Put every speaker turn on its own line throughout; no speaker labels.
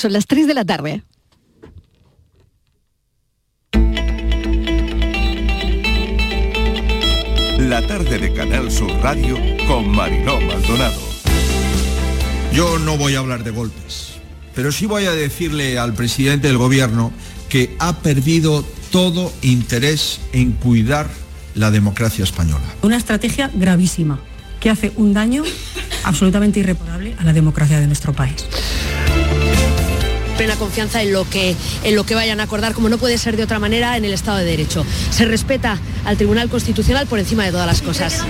Son las 3 de la tarde.
La tarde de Canal Sur Radio con Mariló Maldonado.
Yo no voy a hablar de golpes, pero sí voy a decirle al presidente del gobierno que ha perdido todo interés en cuidar la democracia española.
Una estrategia gravísima que hace un daño absolutamente irreparable a la democracia de nuestro país
plena confianza en lo que en lo que vayan a acordar, como no puede ser de otra manera en el Estado de Derecho. Se respeta al Tribunal Constitucional por encima de todas las cosas.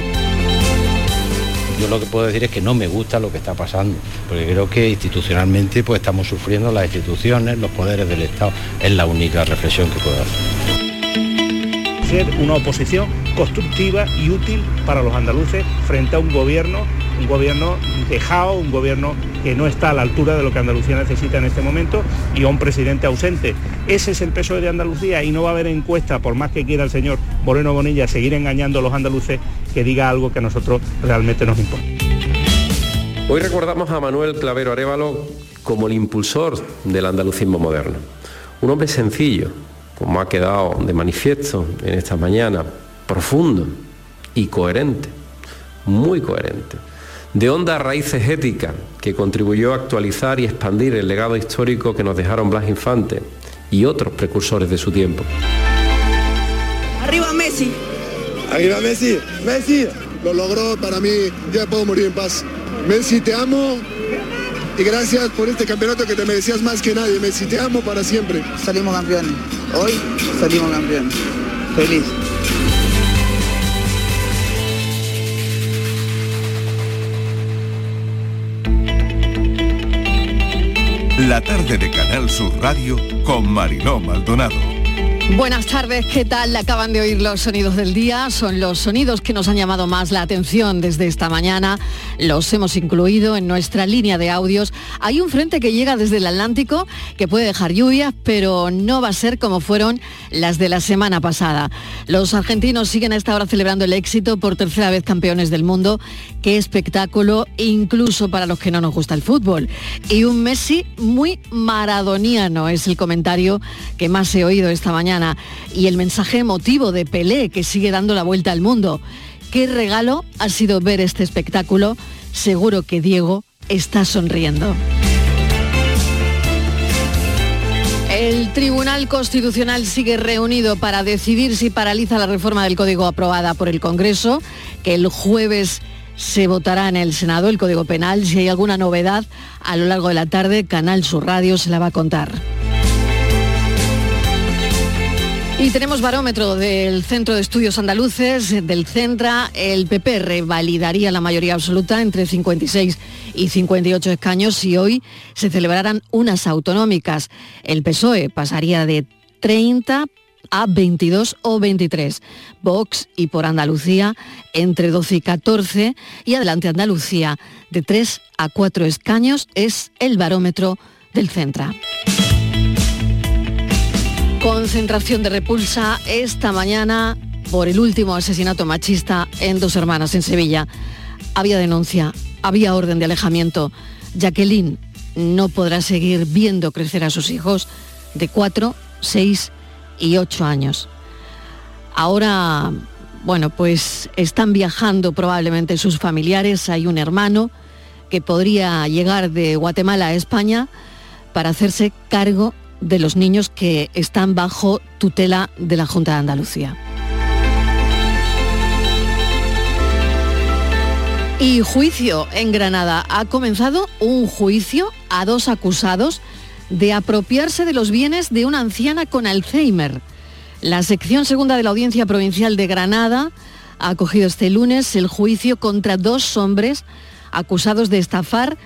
Yo lo que puedo decir es que no me gusta lo que está pasando, porque creo que institucionalmente pues estamos sufriendo las instituciones, los poderes del Estado. Es la única reflexión que puedo hacer.
Ser una oposición constructiva y útil para los andaluces frente a un gobierno un gobierno dejado, un gobierno que no está a la altura de lo que Andalucía necesita en este momento y a un presidente ausente. Ese es el peso de Andalucía y no va a haber encuesta, por más que quiera el señor Moreno Bonilla seguir engañando a los andaluces, que diga algo que a nosotros realmente nos importa.
Hoy recordamos a Manuel Clavero Arevalo como el impulsor del andalucismo moderno. Un hombre sencillo, como ha quedado de manifiesto en esta mañana, profundo y coherente, muy coherente de honda raíces éticas que contribuyó a actualizar y expandir el legado histórico que nos dejaron Blas Infante y otros precursores de su tiempo.
Arriba Messi.
Arriba Messi. Messi lo logró para mí. Ya puedo morir en paz. Messi, te amo. Y gracias por este campeonato que te merecías más que nadie. Messi, te amo para siempre.
Salimos campeones. Hoy salimos campeones. Feliz.
La tarde de Canal Sur Radio con Mariló Maldonado.
Buenas tardes, ¿qué tal? Acaban de oír los sonidos del día, son los sonidos que nos han llamado más la atención desde esta mañana, los hemos incluido en nuestra línea de audios. Hay un frente que llega desde el Atlántico que puede dejar lluvias, pero no va a ser como fueron las de la semana pasada. Los argentinos siguen a esta hora celebrando el éxito por tercera vez campeones del mundo. Qué espectáculo, incluso para los que no nos gusta el fútbol. Y un Messi muy maradoniano es el comentario que más he oído esta mañana y el mensaje emotivo de Pelé que sigue dando la vuelta al mundo. Qué regalo ha sido ver este espectáculo. Seguro que Diego está sonriendo. El Tribunal Constitucional sigue reunido para decidir si paraliza la reforma del Código aprobada por el Congreso, que el jueves se votará en el Senado, el Código Penal. Si hay alguna novedad a lo largo de la tarde, Canal Sur Radio se la va a contar. Y tenemos barómetro del Centro de Estudios Andaluces, del Centra. El PP revalidaría la mayoría absoluta entre 56 y 58 escaños y hoy se celebrarán unas autonómicas. El PSOE pasaría de 30 a 22 o 23. Vox y por Andalucía entre 12 y 14 y adelante Andalucía de 3 a 4 escaños es el barómetro del Centra. Concentración de repulsa esta mañana por el último asesinato machista en dos hermanas en Sevilla. Había denuncia, había orden de alejamiento. Jacqueline no podrá seguir viendo crecer a sus hijos de 4, 6 y 8 años. Ahora, bueno, pues están viajando probablemente sus familiares. Hay un hermano que podría llegar de Guatemala a España para hacerse cargo de los niños que están bajo tutela de la Junta de Andalucía. Y juicio en Granada. Ha comenzado un juicio a dos acusados de apropiarse de los bienes de una anciana con Alzheimer. La sección segunda de la Audiencia Provincial de Granada ha acogido este lunes el juicio contra dos hombres acusados de estafar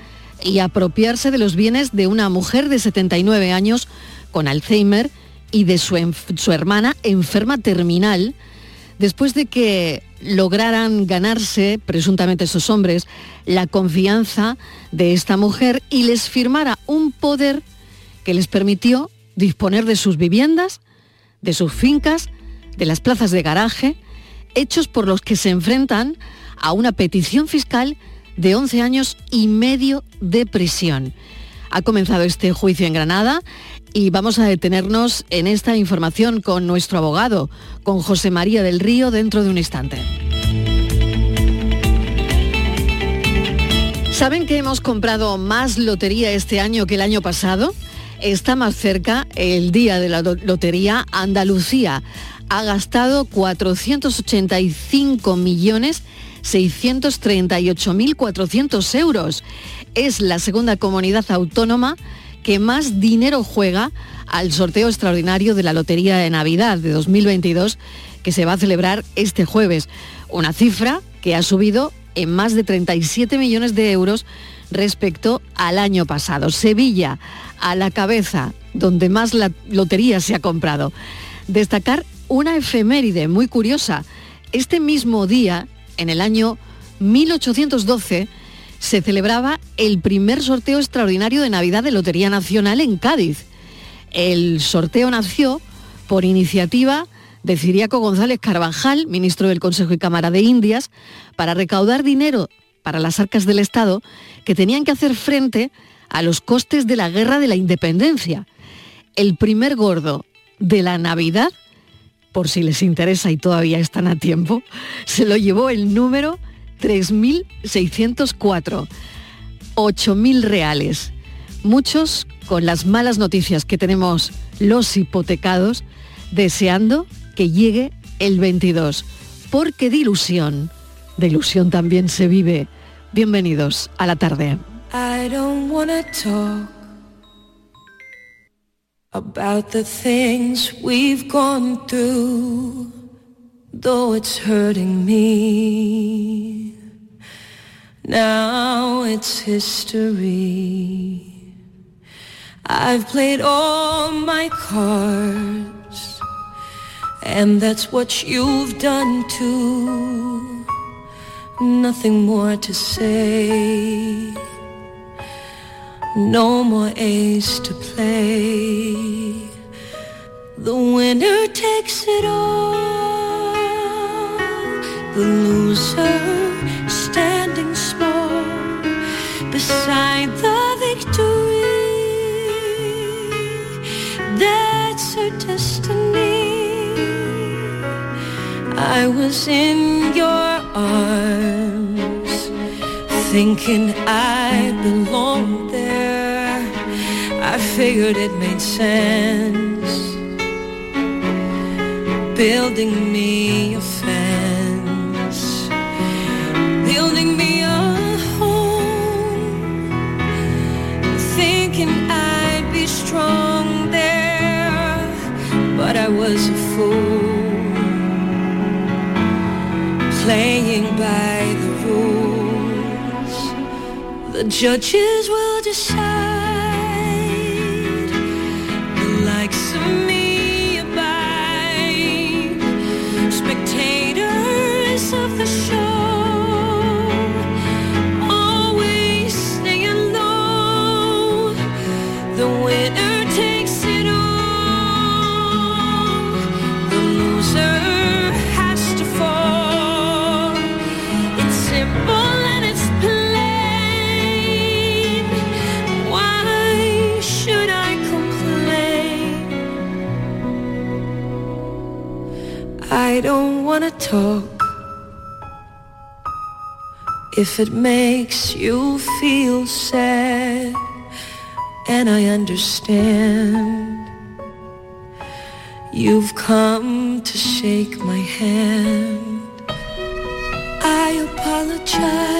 y apropiarse de los bienes de una mujer de 79 años con Alzheimer y de su, su hermana enferma terminal, después de que lograran ganarse, presuntamente esos hombres, la confianza de esta mujer y les firmara un poder que les permitió disponer de sus viviendas, de sus fincas, de las plazas de garaje, hechos por los que se enfrentan a una petición fiscal de 11 años y medio de prisión. Ha comenzado este juicio en Granada y vamos a detenernos en esta información con nuestro abogado, con José María del Río, dentro de un instante. ¿Saben que hemos comprado más lotería este año que el año pasado? Está más cerca el día de la lotería. Andalucía ha gastado 485 millones 638.400 euros. Es la segunda comunidad autónoma que más dinero juega al sorteo extraordinario de la Lotería de Navidad de 2022 que se va a celebrar este jueves. Una cifra que ha subido en más de 37 millones de euros respecto al año pasado. Sevilla a la cabeza, donde más la lotería se ha comprado. Destacar una efeméride muy curiosa. Este mismo día, en el año 1812, se celebraba el primer sorteo extraordinario de Navidad de Lotería Nacional en Cádiz. El sorteo nació por iniciativa de Ciriaco González Carvajal, ministro del Consejo y Cámara de Indias, para recaudar dinero para las arcas del Estado que tenían que hacer frente a los costes de la guerra de la independencia. El primer gordo de la Navidad, por si les interesa y todavía están a tiempo, se lo llevó el número 3.604, 8.000 reales. Muchos con las malas noticias que tenemos los hipotecados, deseando que llegue el 22, porque de ilusión, de ilusión también se vive. Bienvenidos a la tarde.
About the things we've gone through, though it's hurting me. Now it's history. I've played all my cards and that's what you've done too. Nothing more to say. No more ace to play. The winner takes it all. The loser standing small beside the victory. That's her destiny. I was in your arms, thinking I belonged there. I figured it made sense, building me a fence, building me a home, thinking I'd be strong there, but I was a fool. Playing by Judges will decide I don't wanna talk. If it makes you feel sad, and I understand. You've come to shake my hand. I apologize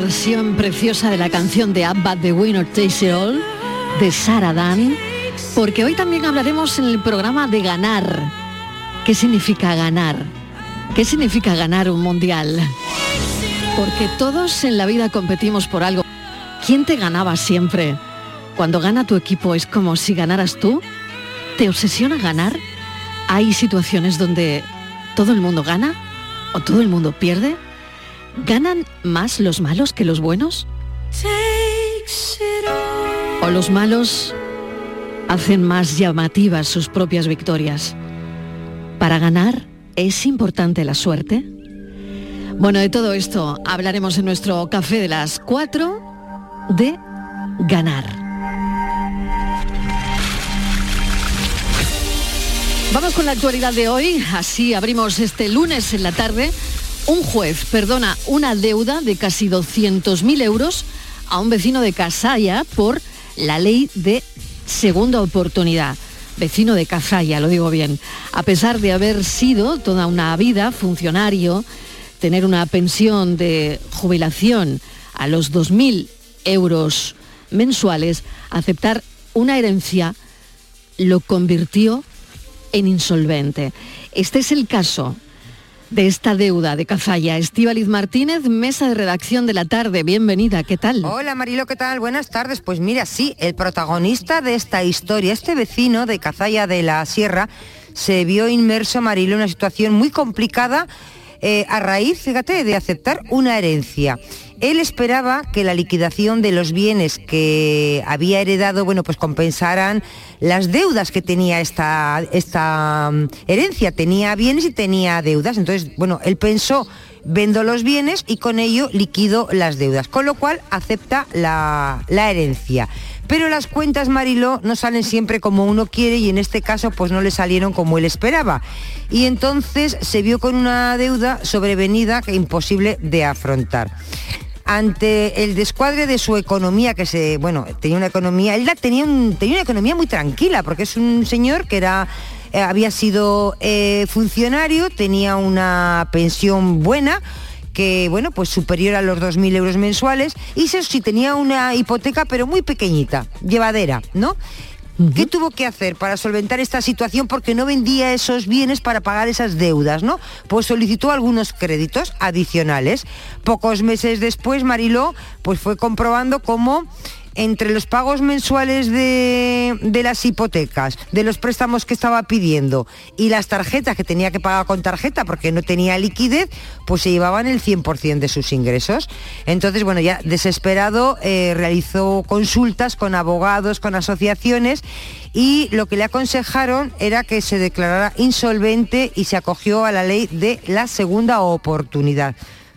versión preciosa de la canción de ABBA, The Winner Takes It All, de Sarah Dan, porque hoy también hablaremos en el programa de ganar. ¿Qué significa ganar? ¿Qué significa ganar un mundial? Porque todos en la vida competimos por algo. ¿Quién te ganaba siempre? Cuando gana tu equipo es como si ganaras tú. ¿Te obsesiona ganar? Hay situaciones donde ¿Todo el mundo gana? ¿O todo el mundo pierde? ¿Ganan más los malos que los buenos? ¿O los malos hacen más llamativas sus propias victorias? ¿Para ganar es importante la suerte? Bueno, de todo esto hablaremos en nuestro café de las 4 de ganar. Vamos con la actualidad de hoy, así abrimos este lunes en la tarde. Un juez perdona una deuda de casi 200.000 euros a un vecino de Casalla por la ley de segunda oportunidad. Vecino de Casalla, lo digo bien. A pesar de haber sido toda una vida funcionario, tener una pensión de jubilación a los 2.000 euros mensuales, aceptar una herencia lo convirtió en insolvente. Este es el caso de esta deuda de Cazalla. Estíbaliz Martínez, mesa de redacción de la tarde. Bienvenida, ¿qué tal?
Hola Marilo, ¿qué tal? Buenas tardes. Pues mira, sí, el protagonista de esta historia, este vecino de Cazalla de la Sierra, se vio inmerso, Marilo, en una situación muy complicada eh, a raíz, fíjate, de aceptar una herencia. Él esperaba que la liquidación de los bienes que había heredado, bueno, pues compensaran las deudas que tenía esta, esta mm, herencia. Tenía bienes y tenía deudas. Entonces, bueno, él pensó, vendo los bienes y con ello liquido las deudas. Con lo cual acepta la, la herencia. Pero las cuentas Mariló no salen siempre como uno quiere y en este caso pues no le salieron como él esperaba. Y entonces se vio con una deuda sobrevenida que imposible de afrontar ante el descuadre de su economía, que se, bueno, tenía una economía, él tenía, tenía una economía muy tranquila, porque es un señor que era eh, había sido eh, funcionario, tenía una pensión buena, que bueno, pues superior a los 2.000 euros mensuales, y si tenía una hipoteca, pero muy pequeñita, llevadera, ¿no? ¿Qué tuvo que hacer para solventar esta situación? Porque no vendía esos bienes para pagar esas deudas, ¿no? Pues solicitó algunos créditos adicionales. Pocos meses después, Mariló, pues fue comprobando cómo entre los pagos mensuales de, las hipotecas, de los préstamos que estaba pidiendo y las tarjetas que tenía que pagar con tarjeta porque no tenía liquidez, pues se llevaban el 100% de sus ingresos. Entonces, bueno, ya desesperado eh, realizó consultas con abogados, con asociaciones y lo que le aconsejaron era que se declarara insolvente y se acogió a la ley de la segunda oportunidad.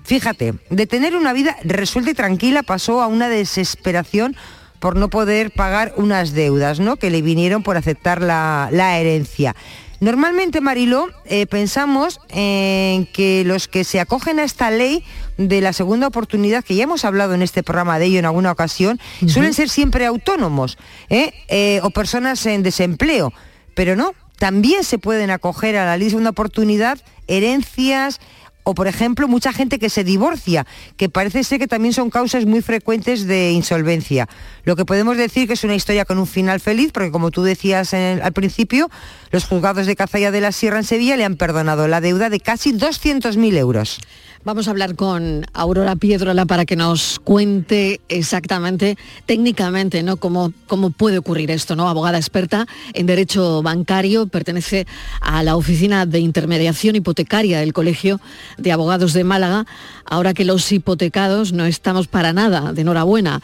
Fíjate, de tener una vida resuelta y tranquila pasó a una desesperación por no poder pagar unas deudas, ¿no? Que le vinieron por aceptar la, herencia. Normalmente, Mariló, eh, pensamos en que los que se acogen a esta ley de la segunda oportunidad, que ya hemos hablado en este programa de ello en alguna ocasión, suelen ser siempre autónomos ¿eh? Eh, o personas en desempleo. Pero no, también se pueden acoger a la ley de segunda oportunidad herencias, o por ejemplo mucha gente que se divorcia, que parece ser que también son causas muy frecuentes de insolvencia. Lo que podemos decir que es una historia con un final feliz, porque como tú decías al principio, los juzgados de Cazalla de la Sierra en Sevilla le han perdonado la deuda de casi 200.000 euros.
Vamos a hablar con Aurora Piedrola para que nos cuente exactamente, técnicamente, ¿no? Cómo, cómo puede ocurrir esto, ¿no? Abogada experta en Derecho Bancario, pertenece a la Oficina de Intermediación Hipotecaria del Colegio de Abogados de Málaga, ahora que los hipotecados no estamos para nada, de enhorabuena.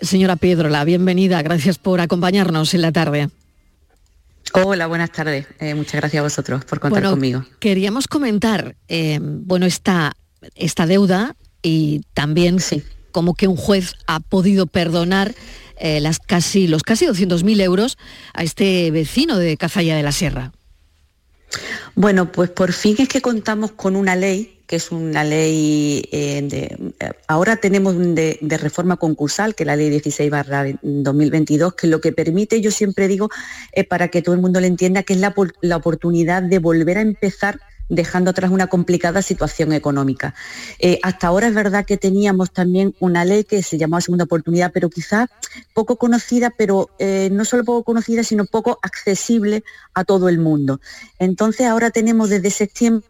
Señora Piedrola, bienvenida, gracias por acompañarnos en la tarde.
Hola, buenas tardes. Eh, muchas gracias a vosotros por contar conmigo.
Queríamos comentar, eh, bueno, esta esta deuda y también como que un juez ha podido perdonar eh, las casi, los casi 200.000 euros a este vecino de Cazalla de la Sierra.
Bueno, pues por fin es que contamos con una ley que es una ley eh, de, ahora tenemos de, reforma concursal, que es la ley 16 2022, que lo que permite, yo siempre digo, eh, para que todo el mundo lo entienda, que es la, la oportunidad de volver a empezar dejando atrás una complicada situación económica. Eh, hasta ahora es verdad que teníamos también una ley que se llamaba Segunda Oportunidad, pero quizás poco conocida, pero eh, no solo poco conocida, sino poco accesible a todo el mundo. Entonces ahora tenemos desde septiembre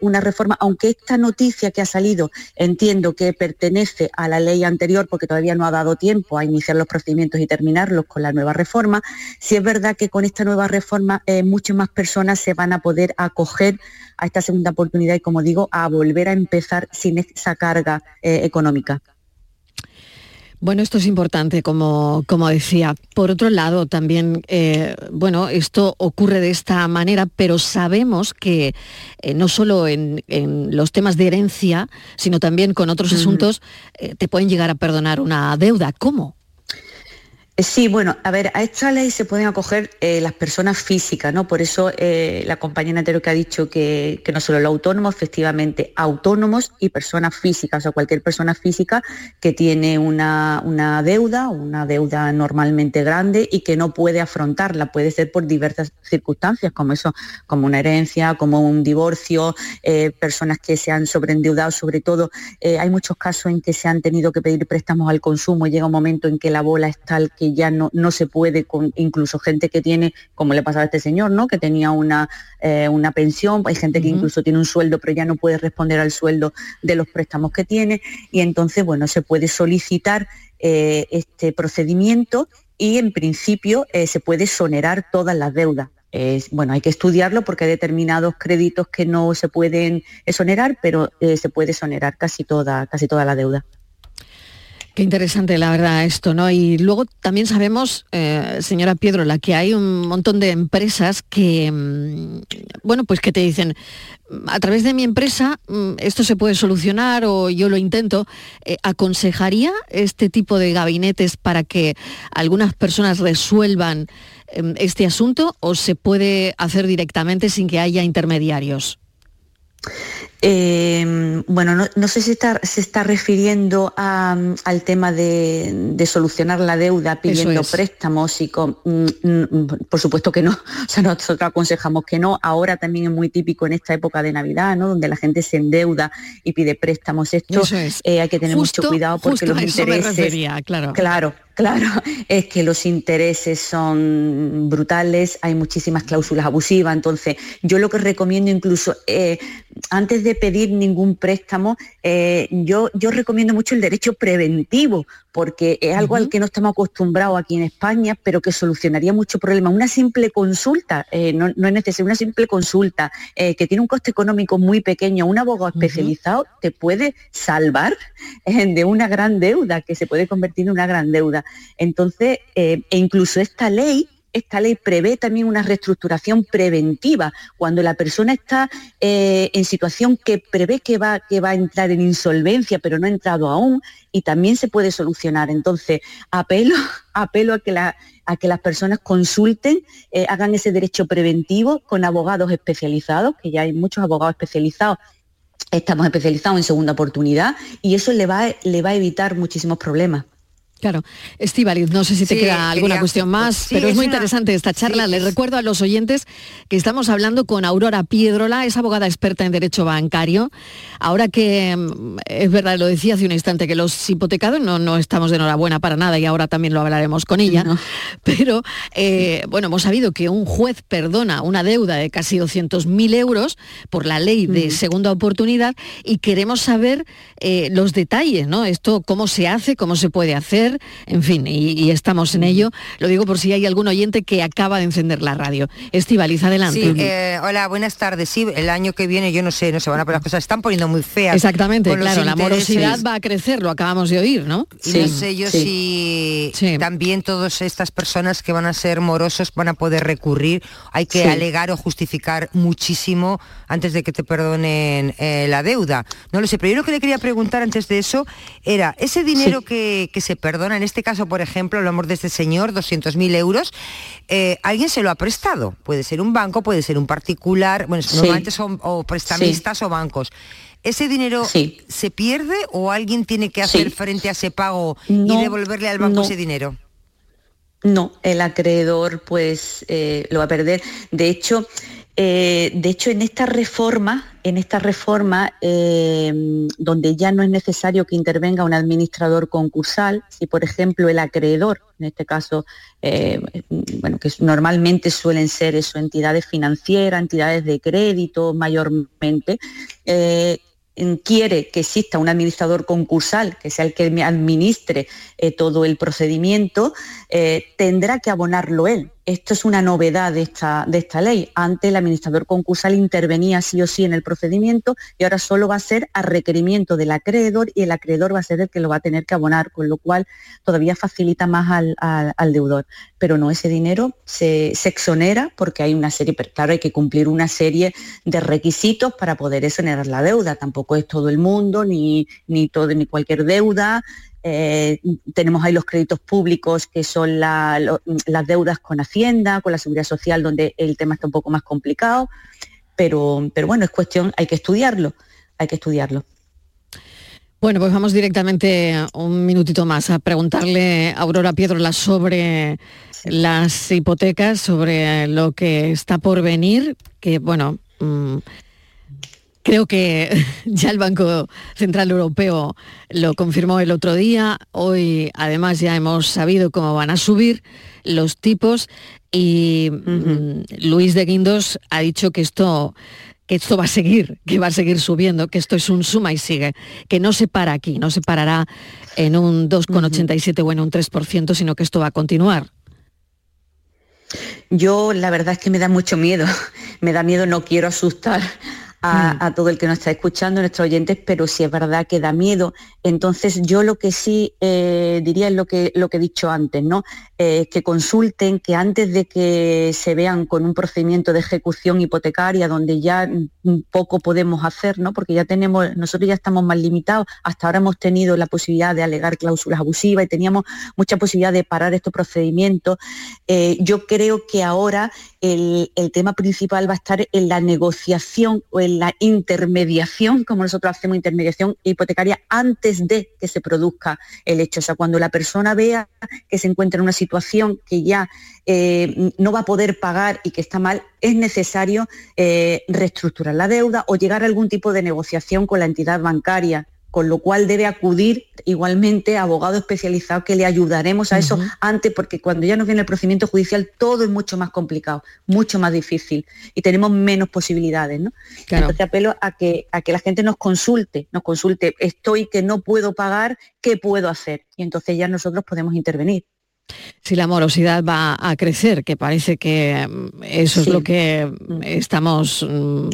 una reforma, aunque esta noticia que ha salido entiendo que pertenece a la ley anterior porque todavía no ha dado tiempo a iniciar los procedimientos y terminarlos con la nueva reforma, sí es verdad que con esta nueva reforma eh, muchas más personas se van a poder acoger a esta segunda oportunidad y, como digo, a volver a empezar sin esa carga eh, económica.
Bueno, esto es importante, como, como decía. Por otro lado, también, eh, bueno, esto ocurre de esta manera, pero sabemos que eh, no solo en, en, los temas de herencia, sino también con otros asuntos, eh, te pueden llegar a perdonar una deuda. ¿Cómo?
Sí, bueno, a ver, a esta ley se pueden acoger eh, las personas físicas, ¿no? Por eso eh, la compañera anterior que ha dicho que, no solo los autónomos, efectivamente, autónomos y personas físicas, o sea, cualquier persona física que tiene una, una, deuda, una deuda normalmente grande y que no puede afrontarla, puede ser por diversas circunstancias, como eso, como una herencia, como un divorcio, eh, personas que se han sobreendeudado, sobre todo, hay muchos casos en que se han tenido que pedir préstamos al consumo y llega un momento en que la bola es tal que ya no, no se puede, con incluso gente que tiene, como le pasaba a este señor, ¿no? que tenía una, eh, una pensión, hay gente que uh -huh. incluso tiene un sueldo, pero ya no puede responder al sueldo de los préstamos que tiene, y entonces, bueno, se puede solicitar eh, este procedimiento y en principio eh, se puede sonerar todas las deudas. Es, bueno, hay que estudiarlo porque hay determinados créditos que no se pueden exonerar, pero eh, se puede exonerar casi toda, casi toda la deuda.
Qué interesante, la verdad, esto, ¿no? Y luego también sabemos, eh, señora Piedrola, que hay un montón de empresas que, mmm, bueno, pues que te dicen, a través de mi empresa mmm, esto se puede solucionar o yo lo intento. Eh, ¿Aconsejaría este tipo de gabinetes para que algunas personas resuelvan eh, este asunto o se puede hacer directamente sin que haya intermediarios?
Eh, bueno, no, no, sé si está, se está refiriendo a, al tema de, de, solucionar la deuda pidiendo es. préstamos y con, mm, mm, por supuesto que no, o sea, nosotros aconsejamos que no. Ahora también es muy típico en esta época de Navidad, ¿no? Donde la gente se endeuda y pide préstamos. Esto
es.
eh, hay que tener
justo,
mucho cuidado porque los intereses.
Refería, claro.
Claro, Claro, es que los intereses son brutales, hay muchísimas cláusulas abusivas, entonces yo lo que recomiendo incluso, eh, antes de pedir ningún préstamo, eh, yo, yo recomiendo mucho el derecho preventivo, porque es algo uh -huh. al que no estamos acostumbrados aquí en España, pero que solucionaría mucho problema. Una simple consulta, eh, no, no, es necesario, una simple consulta que tiene un coste económico muy pequeño, un abogado uh -huh. especializado te puede salvar de una gran deuda, que se puede convertir en una gran deuda. Entonces, eh, e incluso esta ley esta ley prevé también una reestructuración preventiva cuando la persona está eh, en situación que prevé que va, que va a entrar en insolvencia, pero no ha entrado aún, y también se puede solucionar. Entonces, apelo, apelo a que, la, a que las personas consulten, eh, hagan ese derecho preventivo con abogados especializados, que ya hay muchos abogados especializados estamos especializados en segunda oportunidad y eso le va, le va a evitar muchísimos problemas.
Claro. Estivaliz, no sé si te sí, queda alguna quería, cuestión más, sí, pero es, es muy una... interesante esta charla. Sí, Les recuerdo a los oyentes que estamos hablando con Aurora Piedrola, es abogada experta en Derecho Bancario. Ahora que mm, es verdad, lo decía hace un instante, que los hipotecados no, no estamos de enhorabuena para nada y ahora también lo hablaremos con ella. No. Pero, eh, bueno, hemos sabido que un juez perdona una deuda de casi 200.000 euros por la ley de mm. segunda oportunidad y queremos saber eh, los detalles, ¿no? Esto, cómo se hace, cómo se puede hacer en fin, y, y, estamos en ello. Lo digo por si hay algún oyente que acaba de encender la radio. Estivaliz, adelante.
Sí, eh, hola, buenas tardes. Sí, el año que viene, yo no sé, no se van a poner las cosas, están poniendo muy feas.
Exactamente, claro, la morosidad va a crecer, lo acabamos de oír, ¿no?
Y no sé yo sí. si sí. también todas estas personas que van a ser morosos van a poder recurrir. Hay que alegar o justificar muchísimo antes de que te perdonen eh, la deuda. No lo sé, pero yo lo que le quería preguntar antes de eso era, ese dinero que, que se perdona, perdona, en este caso, por ejemplo, hablamos de este señor, 200.000 euros, eh, alguien se lo ha prestado. Puede ser un banco, puede ser un particular, bueno, sí. normalmente son o prestamistas sí. o bancos. ¿Ese dinero sí. se pierde o alguien tiene que hacer frente a ese pago no, y devolverle al banco
no.
ese dinero?
No, el acreedor pues eh, lo va a perder. De hecho, Eh, de hecho, en esta reforma, en esta reforma eh, donde ya no es necesario que intervenga un administrador concursal, si por ejemplo el acreedor, en este caso, eh, bueno, que normalmente suelen ser entidades financieras, entidades de crédito mayormente, quiere que exista un administrador concursal, que sea el que administre todo el procedimiento, tendrá que abonarlo él. Esto es una novedad de esta, de esta ley. Antes el administrador concursal intervenía sí o sí en el procedimiento y ahora solo va a ser a requerimiento del acreedor y el acreedor va a ser el que lo va a tener que abonar, con lo cual todavía facilita más al, deudor. Pero no, ese dinero se, exonera porque hay una serie, pero claro, hay que cumplir una serie de requisitos para poder exonerar la deuda. Tampoco es todo el mundo, ni, ni, todo, ni cualquier deuda. Eh, tenemos ahí los créditos públicos, que son las deudas con Hacienda, con la Seguridad Social, donde el tema está un poco más complicado. Pero, pero bueno, es cuestión, hay que estudiarlo, hay que estudiarlo.
Bueno, pues vamos directamente un minutito más a preguntarle a Aurora Piedrola sobre las hipotecas, sobre lo que está por venir, que bueno, mm, Creo que ya el Banco Central Europeo lo confirmó el otro día. Hoy además ya hemos sabido cómo van a subir los tipos y mm, Luis de Guindos ha dicho que esto que esto va a seguir, que va a seguir subiendo, que esto es un suma y sigue, que no se para aquí, no se parará en un 2,87 o en un 3%, sino que esto va a continuar.
Yo la verdad es que me da mucho miedo, me da miedo, no quiero asustar Mm. a, todo el que nos está escuchando, nuestros oyentes, pero si es verdad que da miedo. Entonces yo lo que sí eh, diría es lo que, lo que he dicho antes, ¿no? Eh, que consulten, que antes de que se vean con un procedimiento de ejecución hipotecaria donde ya poco podemos hacer, ¿no? Porque ya tenemos, nosotros ya estamos más limitados, hasta ahora hemos tenido la posibilidad de alegar cláusulas abusivas y teníamos mucha posibilidad de parar estos procedimientos. Eh, yo creo que ahora el, tema principal va a estar en la negociación o en la intermediación, como nosotros hacemos intermediación hipotecaria antes de que se produzca el hecho. O sea, cuando la persona vea que se encuentra en una situación que ya eh, no va a poder pagar y que está mal, es necesario eh, reestructurar la deuda o llegar a algún tipo de negociación con la entidad bancaria con lo cual debe acudir igualmente a abogado especializado que le ayudaremos a eso antes, porque cuando ya nos viene el procedimiento judicial todo es mucho más complicado, mucho más difícil y tenemos menos posibilidades. ¿no? Entonces apelo a que, a que la gente nos consulte, nos consulte, estoy que no puedo pagar, ¿qué puedo hacer? Y entonces ya nosotros podemos intervenir.
Si la morosidad va a crecer, que parece que mm, eso es lo que mm, estamos mm,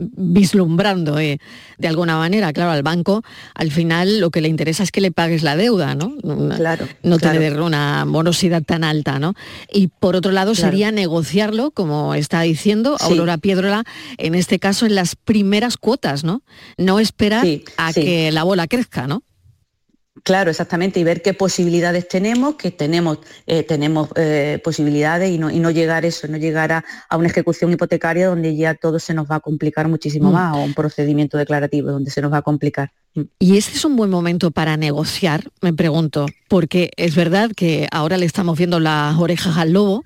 vislumbrando eh, de alguna manera. Claro, al banco al final lo que le interesa es que le pagues la deuda, ¿no?
Claro.
No tener una morosidad tan alta, ¿no? Y por otro lado sería negociarlo, como está diciendo Aurora Piedrola, en este caso en las primeras cuotas, ¿no? No esperar a que la bola crezca, ¿no?
Claro, exactamente, y ver qué posibilidades tenemos, que tenemos, eh, tenemos eh, posibilidades y no, y no llegar eso, no llegar a, una ejecución hipotecaria donde ya todo se nos va a complicar muchísimo mm. más, o un procedimiento declarativo donde se nos va a complicar.
Mm. ¿Y este es un buen momento para negociar? Me pregunto, porque es verdad que ahora le estamos viendo las orejas al lobo,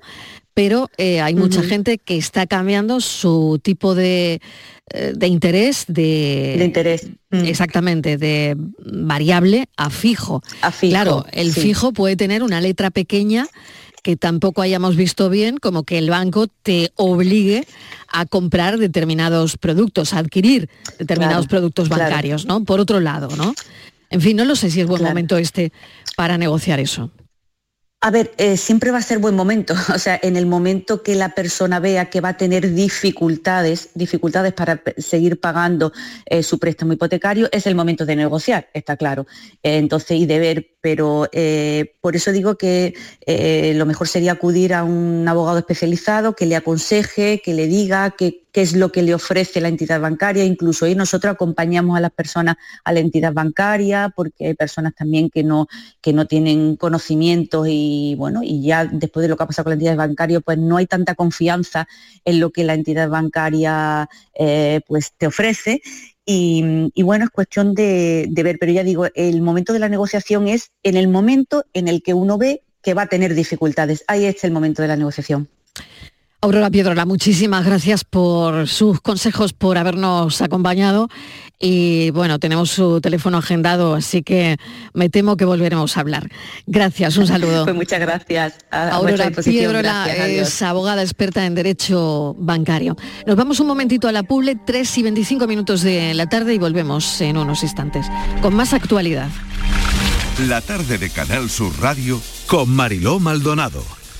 pero eh, hay mucha gente que está cambiando su tipo de, eh, de interés, de,
interés.
Mm. Exactamente, de variable a fijo.
A fijo.
Claro, el fijo puede tener una letra pequeña que tampoco hayamos visto bien, como que el banco te obligue a comprar determinados productos, a adquirir determinados productos bancarios, ¿no? Por otro lado, ¿no? En fin, no lo sé si es buen momento este para negociar eso.
A ver, eh, siempre va a ser buen momento. O sea, en el momento que la persona vea que va a tener dificultades, dificultades para seguir pagando eh, su préstamo hipotecario, es el momento de negociar, está claro. Eh, entonces, y de ver, pero por eso digo que lo mejor sería acudir a un abogado especializado que le aconseje, que le diga qué es lo que le ofrece la entidad bancaria. Incluso ahí nosotros acompañamos a las personas a la entidad bancaria porque hay personas también que no, que no tienen conocimientos y bueno, y ya después de lo que ha pasado con la entidad bancaria, pues no hay tanta confianza en lo que la entidad bancaria eh, pues te ofrece. Y, bueno, es cuestión de, de ver, pero ya digo, el momento de la negociación es en el momento en el que uno ve que va a tener dificultades. Ahí es el momento de la negociación.
Aurora Piedrola, muchísimas gracias por sus consejos, por habernos acompañado y bueno, tenemos su teléfono agendado, así que me temo que volveremos a hablar. Gracias, un saludo.
Pues muchas gracias. A
Aurora. Piedrola
Gracias,
es abogada experta en Derecho Bancario. Nos vamos un momentito a la Publi, 3 y 25 minutos de la tarde y volvemos en unos instantes con más actualidad.
La tarde de Canal Sur Radio con Mariló Maldonado.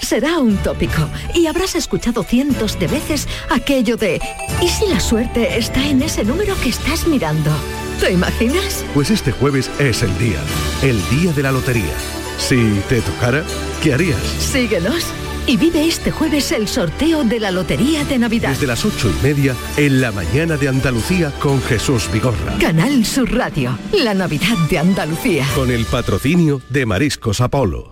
Será un tópico y habrás escuchado cientos de veces aquello de ¿y si la suerte está en ese número que estás mirando? ¿Te imaginas?
Pues este jueves es el día, el día de la lotería. Si te tocara, ¿qué harías?
Síguenos y vive este jueves el sorteo de la Lotería de Navidad.
Desde las ocho y media en la mañana de Andalucía con Jesús Vigorra.
Canal Sur Radio, la Navidad de Andalucía.
Con el patrocinio de Mariscos Apolo.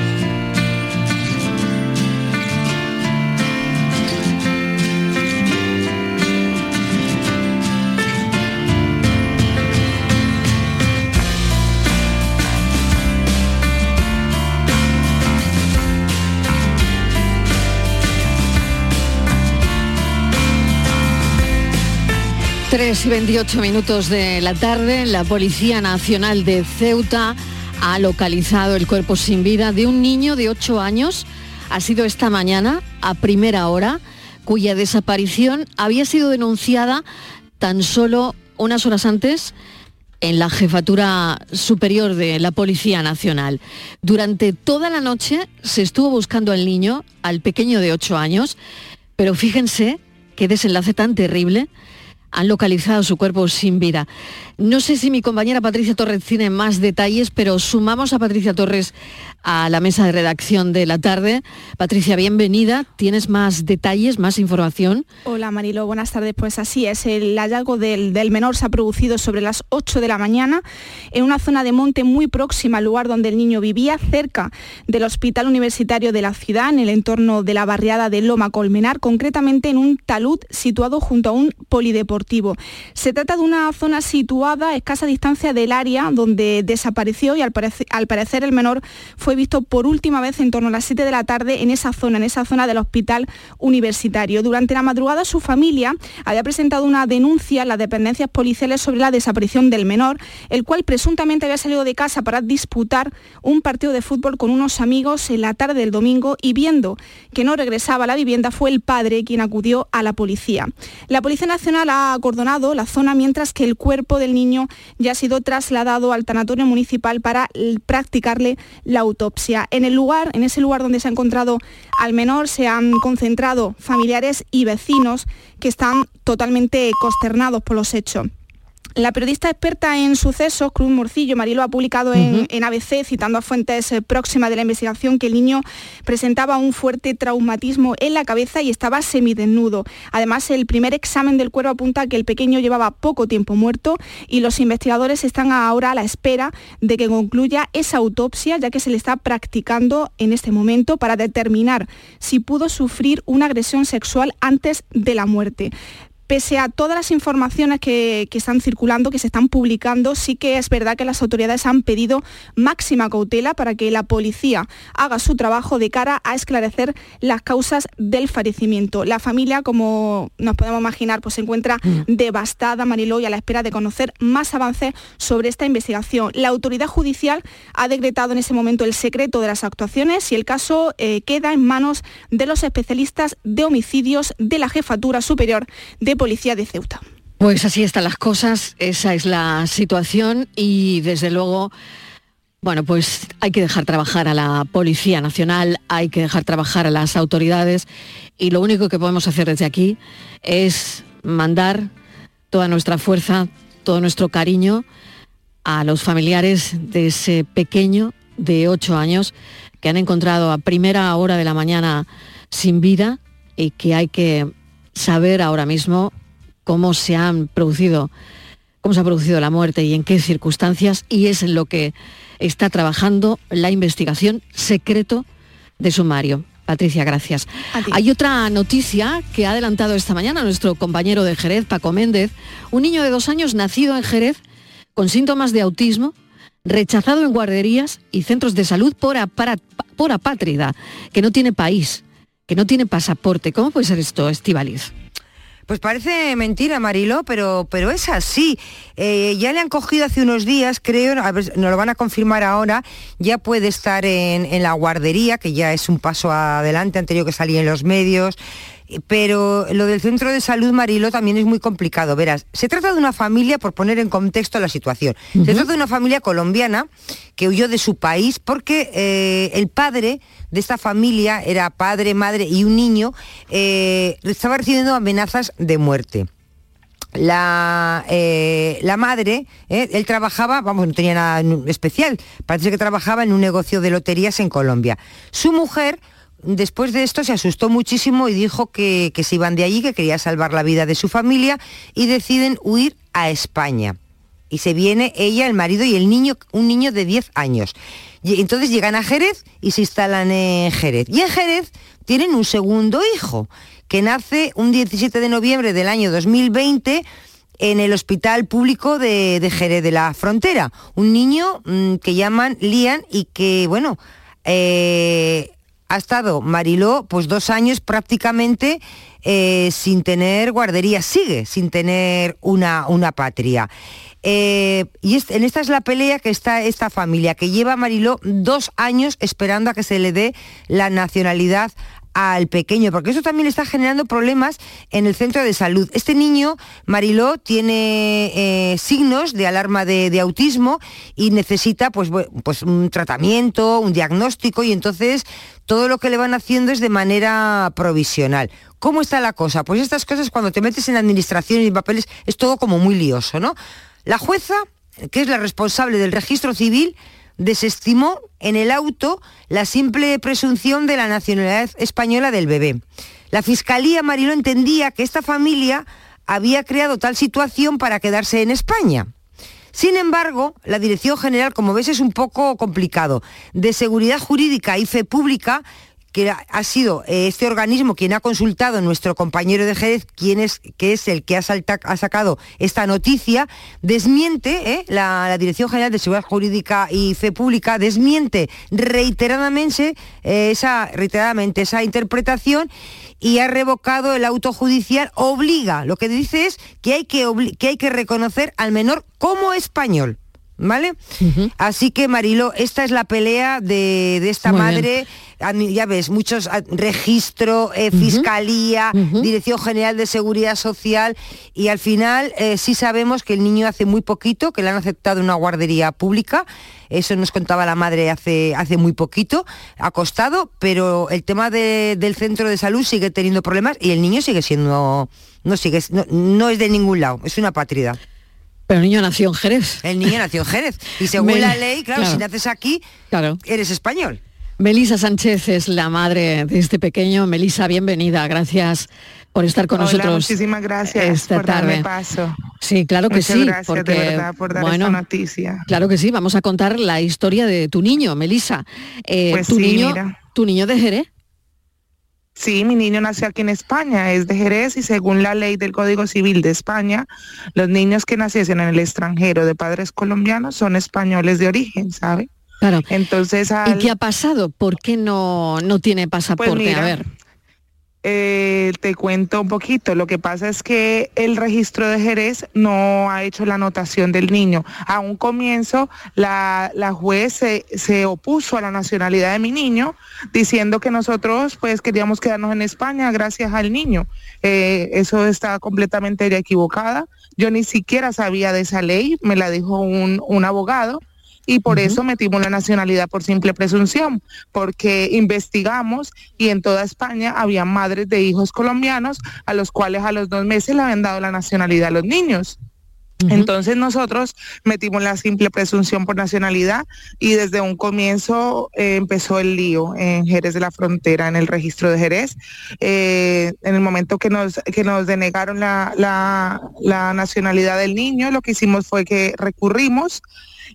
Tres y 28 minutos de la tarde, la Policía Nacional de Ceuta ha localizado el cuerpo sin vida de un niño de 8 años. Ha sido esta mañana, a primera hora, cuya desaparición había sido denunciada tan solo unas horas antes en la jefatura superior de la Policía Nacional. Durante toda la noche se estuvo buscando al niño, al pequeño de 8 años, pero fíjense qué desenlace tan terrible han localizado su cuerpo sin vida. No sé si mi compañera Patricia Torres tiene más detalles, pero sumamos a Patricia Torres a la mesa de redacción de la tarde. Patricia, bienvenida. ¿Tienes más detalles, más información?
Hola Marilo, buenas tardes. Pues así es, el hallazgo del, menor se ha producido sobre las 8 de la mañana en una zona de monte muy próxima al lugar donde el niño vivía, cerca del Hospital Universitario de la ciudad, en el entorno de la barriada de Loma Colmenar, concretamente en un talud situado junto a un polideportivo. Se trata de una zona situada a escasa distancia del área donde desapareció y al, al parecer el menor fue visto por última vez en torno a las 7 de la tarde en esa zona, en esa zona del hospital universitario. Durante la madrugada su familia había presentado una denuncia a las dependencias policiales sobre la desaparición del menor, el cual presuntamente había salido de casa para disputar un partido de fútbol con unos amigos en la tarde del domingo y viendo que no regresaba a la vivienda fue el padre quien acudió a la policía. La Policía Nacional ha acordonado la zona mientras que el cuerpo del niño ya ha sido trasladado al tanatorio municipal para practicarle la autopsia. En el lugar, en ese lugar donde se ha encontrado al menor, se han concentrado familiares y vecinos que están totalmente consternados por los hechos. La periodista experta en sucesos, Cruz Morcillo, Marilo, ha publicado en, ABC, citando a fuentes eh, próximas de la investigación, que el niño presentaba un fuerte traumatismo en la cabeza y estaba semidesnudo. Además, el primer examen del cuerpo apunta que el pequeño llevaba poco tiempo muerto y los investigadores están ahora a la espera de que concluya esa autopsia, ya que se le está practicando en este momento para determinar si pudo sufrir una agresión sexual antes de la muerte pese a todas las informaciones que, están circulando, que se están publicando, sí que es verdad que las autoridades han pedido máxima cautela para que la policía haga su trabajo de cara a esclarecer las causas del fallecimiento. La familia, como nos podemos imaginar, pues se encuentra mm. devastada, Mariló, y a la espera de conocer más avances sobre esta investigación. La autoridad judicial ha decretado en ese momento el secreto de las actuaciones y el caso eh, queda en manos de los especialistas de homicidios de la Jefatura Superior de Policía de Ceuta.
Pues así están las cosas, esa es la situación y desde luego, bueno, pues hay que dejar trabajar a la Policía Nacional, hay que dejar trabajar a las autoridades y lo único que podemos hacer desde aquí es mandar toda nuestra fuerza, todo nuestro cariño a los familiares de ese pequeño de 8 años que han encontrado a primera hora de la mañana sin vida y que hay que saber ahora mismo cómo se han producido, cómo se ha producido la muerte y en qué circunstancias, y es en lo que está trabajando la investigación secreto de sumario. Patricia, gracias. Hay otra noticia que ha adelantado esta mañana nuestro compañero de Jerez, Paco Méndez, un niño de dos años nacido en Jerez con síntomas de autismo, rechazado en guarderías y centros de salud por, por apátrida, que no tiene país que no tiene pasaporte. ¿Cómo puede ser esto, Estivaliz?
Pues parece mentira, Marilo, pero, pero es así. Eh, ya le han cogido hace unos días, creo, a nos lo van a confirmar ahora, ya puede estar en, en la guardería, que ya es un paso adelante, han tenido que salir en los medios pero lo del centro de salud Marilo también es muy complicado. Verás, se trata de una familia, por poner en contexto la situación, se trata de una familia colombiana que huyó de su país porque eh, el padre de esta familia era padre, madre y un niño, eh, estaba recibiendo amenazas de muerte. La, eh, la, madre, él trabajaba, vamos, no tenía nada especial, parece que trabajaba en un negocio de loterías en Colombia. Su mujer después de esto se asustó muchísimo y dijo que, se iban de allí, que quería salvar la vida de su familia y deciden huir a España. Y se viene ella, el marido y el niño, un niño de 10 años. Y entonces llegan a Jerez y se instalan en Jerez. Y en Jerez tienen un segundo hijo, que nace un 17 de noviembre del año 2020 en el Hospital Público de, Jerez de la Frontera. Un niño mm, que llaman Lian y que, bueno, eh, ha estado Mariló pues dos años prácticamente eh, sin tener guardería, sigue sin tener una, una patria. Eh, y en esta es la pelea que está esta familia, que lleva Mariló dos años esperando a que se le dé la nacionalidad al pequeño, porque eso también está generando problemas en el centro de salud. Este niño, Mariló, tiene eh, signos de alarma de, autismo y necesita pues, pues un tratamiento, un diagnóstico y entonces todo lo que le van haciendo es de manera provisional. ¿Cómo está la cosa? Pues estas cosas cuando te metes en administración y papeles es todo como muy lioso, ¿no? La jueza, que es la responsable del registro civil, desestimó en el auto la simple presunción de la nacionalidad española del bebé. La Fiscalía Mariló entendía que esta familia había creado tal situación para quedarse en España. Sin embargo, la Dirección General, como ves, es un poco complicado. De Seguridad Jurídica y Fe Pública que ha sido eh, este organismo quien ha consultado nuestro compañero de Jerez, quien es, que es el que ha, ha sacado esta noticia, desmiente, eh, la, Dirección General de Seguridad Jurídica y Fe Pública, desmiente reiteradamente, eh, esa, reiteradamente esa interpretación y ha revocado el auto judicial, obliga, lo que dice es que hay que, que, hay que reconocer al menor como español. ¿Vale? Así que Marilo, esta es la pelea de, esta madre. Ya ves, muchos ah, registro, eh, fiscalía, Dirección General de Seguridad Social y al final eh, sí sabemos que el niño hace muy poquito, que le han aceptado una guardería pública, eso nos contaba la madre hace, hace muy poquito, acostado, pero el tema del centro de salud sigue teniendo problemas y el niño sigue siendo, no, sigue, no, es de ningún lado, es una patria.
Pero el niño nació en Jerez.
El niño nació en Jerez. Y según la ley, claro, si naces aquí, claro. eres español.
Melisa Sánchez es la madre de este pequeño. Melisa, bienvenida. Gracias por estar con nosotros.
Muchísimas gracias por darme paso.
Sí, claro que sí.
Gracias porque, de verdad por dar esta noticia.
Claro que sí. Vamos a contar la historia de tu niño, Melisa. Eh,
pues
tu
sí,
niño,
mira.
tu niño de Jerez.
Sí, mi niño nació aquí en España, es de Jerez y según la ley del Código Civil de España, los niños que naciesen en el extranjero de padres colombianos son españoles de origen, ¿sabe?
Claro.
Entonces,
¿y qué ha pasado? ¿Por qué no, no tiene pasaporte?
Pues mira,
a ver.
Eh, te cuento un poquito. Lo que pasa es que el registro de Jerez no ha hecho la anotación del niño. A un comienzo, la, la juez se, se, opuso a la nacionalidad de mi niño, diciendo que nosotros pues queríamos quedarnos en España gracias al niño. Eh, eso está completamente equivocada. Yo ni siquiera sabía de esa ley, me la dijo un, un abogado y por eso metimos la nacionalidad por simple presunción, porque investigamos y en toda España había madres de hijos colombianos a los cuales a los dos meses le habían dado la nacionalidad a los niños. Entonces nosotros metimos la simple presunción por nacionalidad y desde un comienzo eh, empezó el lío en Jerez de la Frontera, en el registro de Jerez. Eh, en el momento que nos, que nos denegaron la, la, la nacionalidad del niño, lo que hicimos fue que recurrimos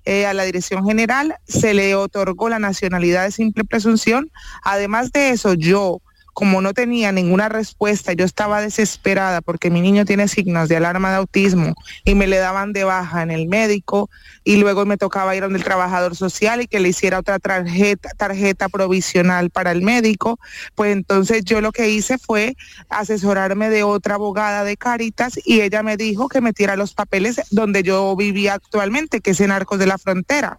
eh, a la Dirección General, se le otorgó la nacionalidad de simple presunción. Además de eso, yo como no tenía ninguna respuesta, yo estaba desesperada porque mi niño tiene signos de alarma de autismo y me le daban de baja en el médico y luego me tocaba ir donde el trabajador social y que le hiciera otra tarjeta, tarjeta provisional para el médico, pues entonces yo lo que hice fue asesorarme de otra abogada de Caritas y ella me dijo que metiera los papeles donde yo vivía actualmente, que es en Arcos de la Frontera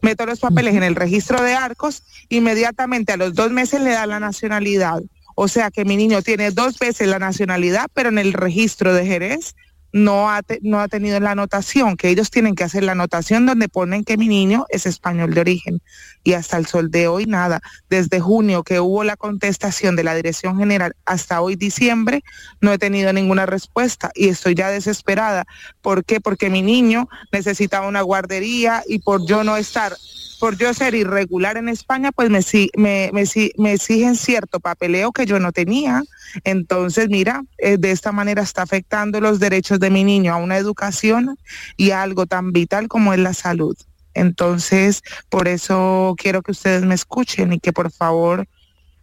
meto los papeles en el registro de arcos, inmediatamente a los dos meses le da la nacionalidad. O sea que mi niño tiene dos veces la nacionalidad, pero en el registro de Jerez no ha, no ha tenido la anotación, que ellos tienen que hacer la anotación donde ponen que mi niño es español de origen. Y hasta el sol de hoy nada. Desde junio que hubo la contestación de la Dirección General hasta hoy diciembre, no he tenido ninguna respuesta y estoy ya desesperada. ¿Por qué? Porque mi niño necesitaba una guardería y por yo no estar por yo ser irregular en España, pues me, me, me, me exigen cierto papeleo que yo no tenía. Entonces, mira, eh, de esta manera está afectando los derechos de mi niño a una educación y a algo tan vital como es la salud. Entonces, por eso quiero que ustedes me escuchen y que por favor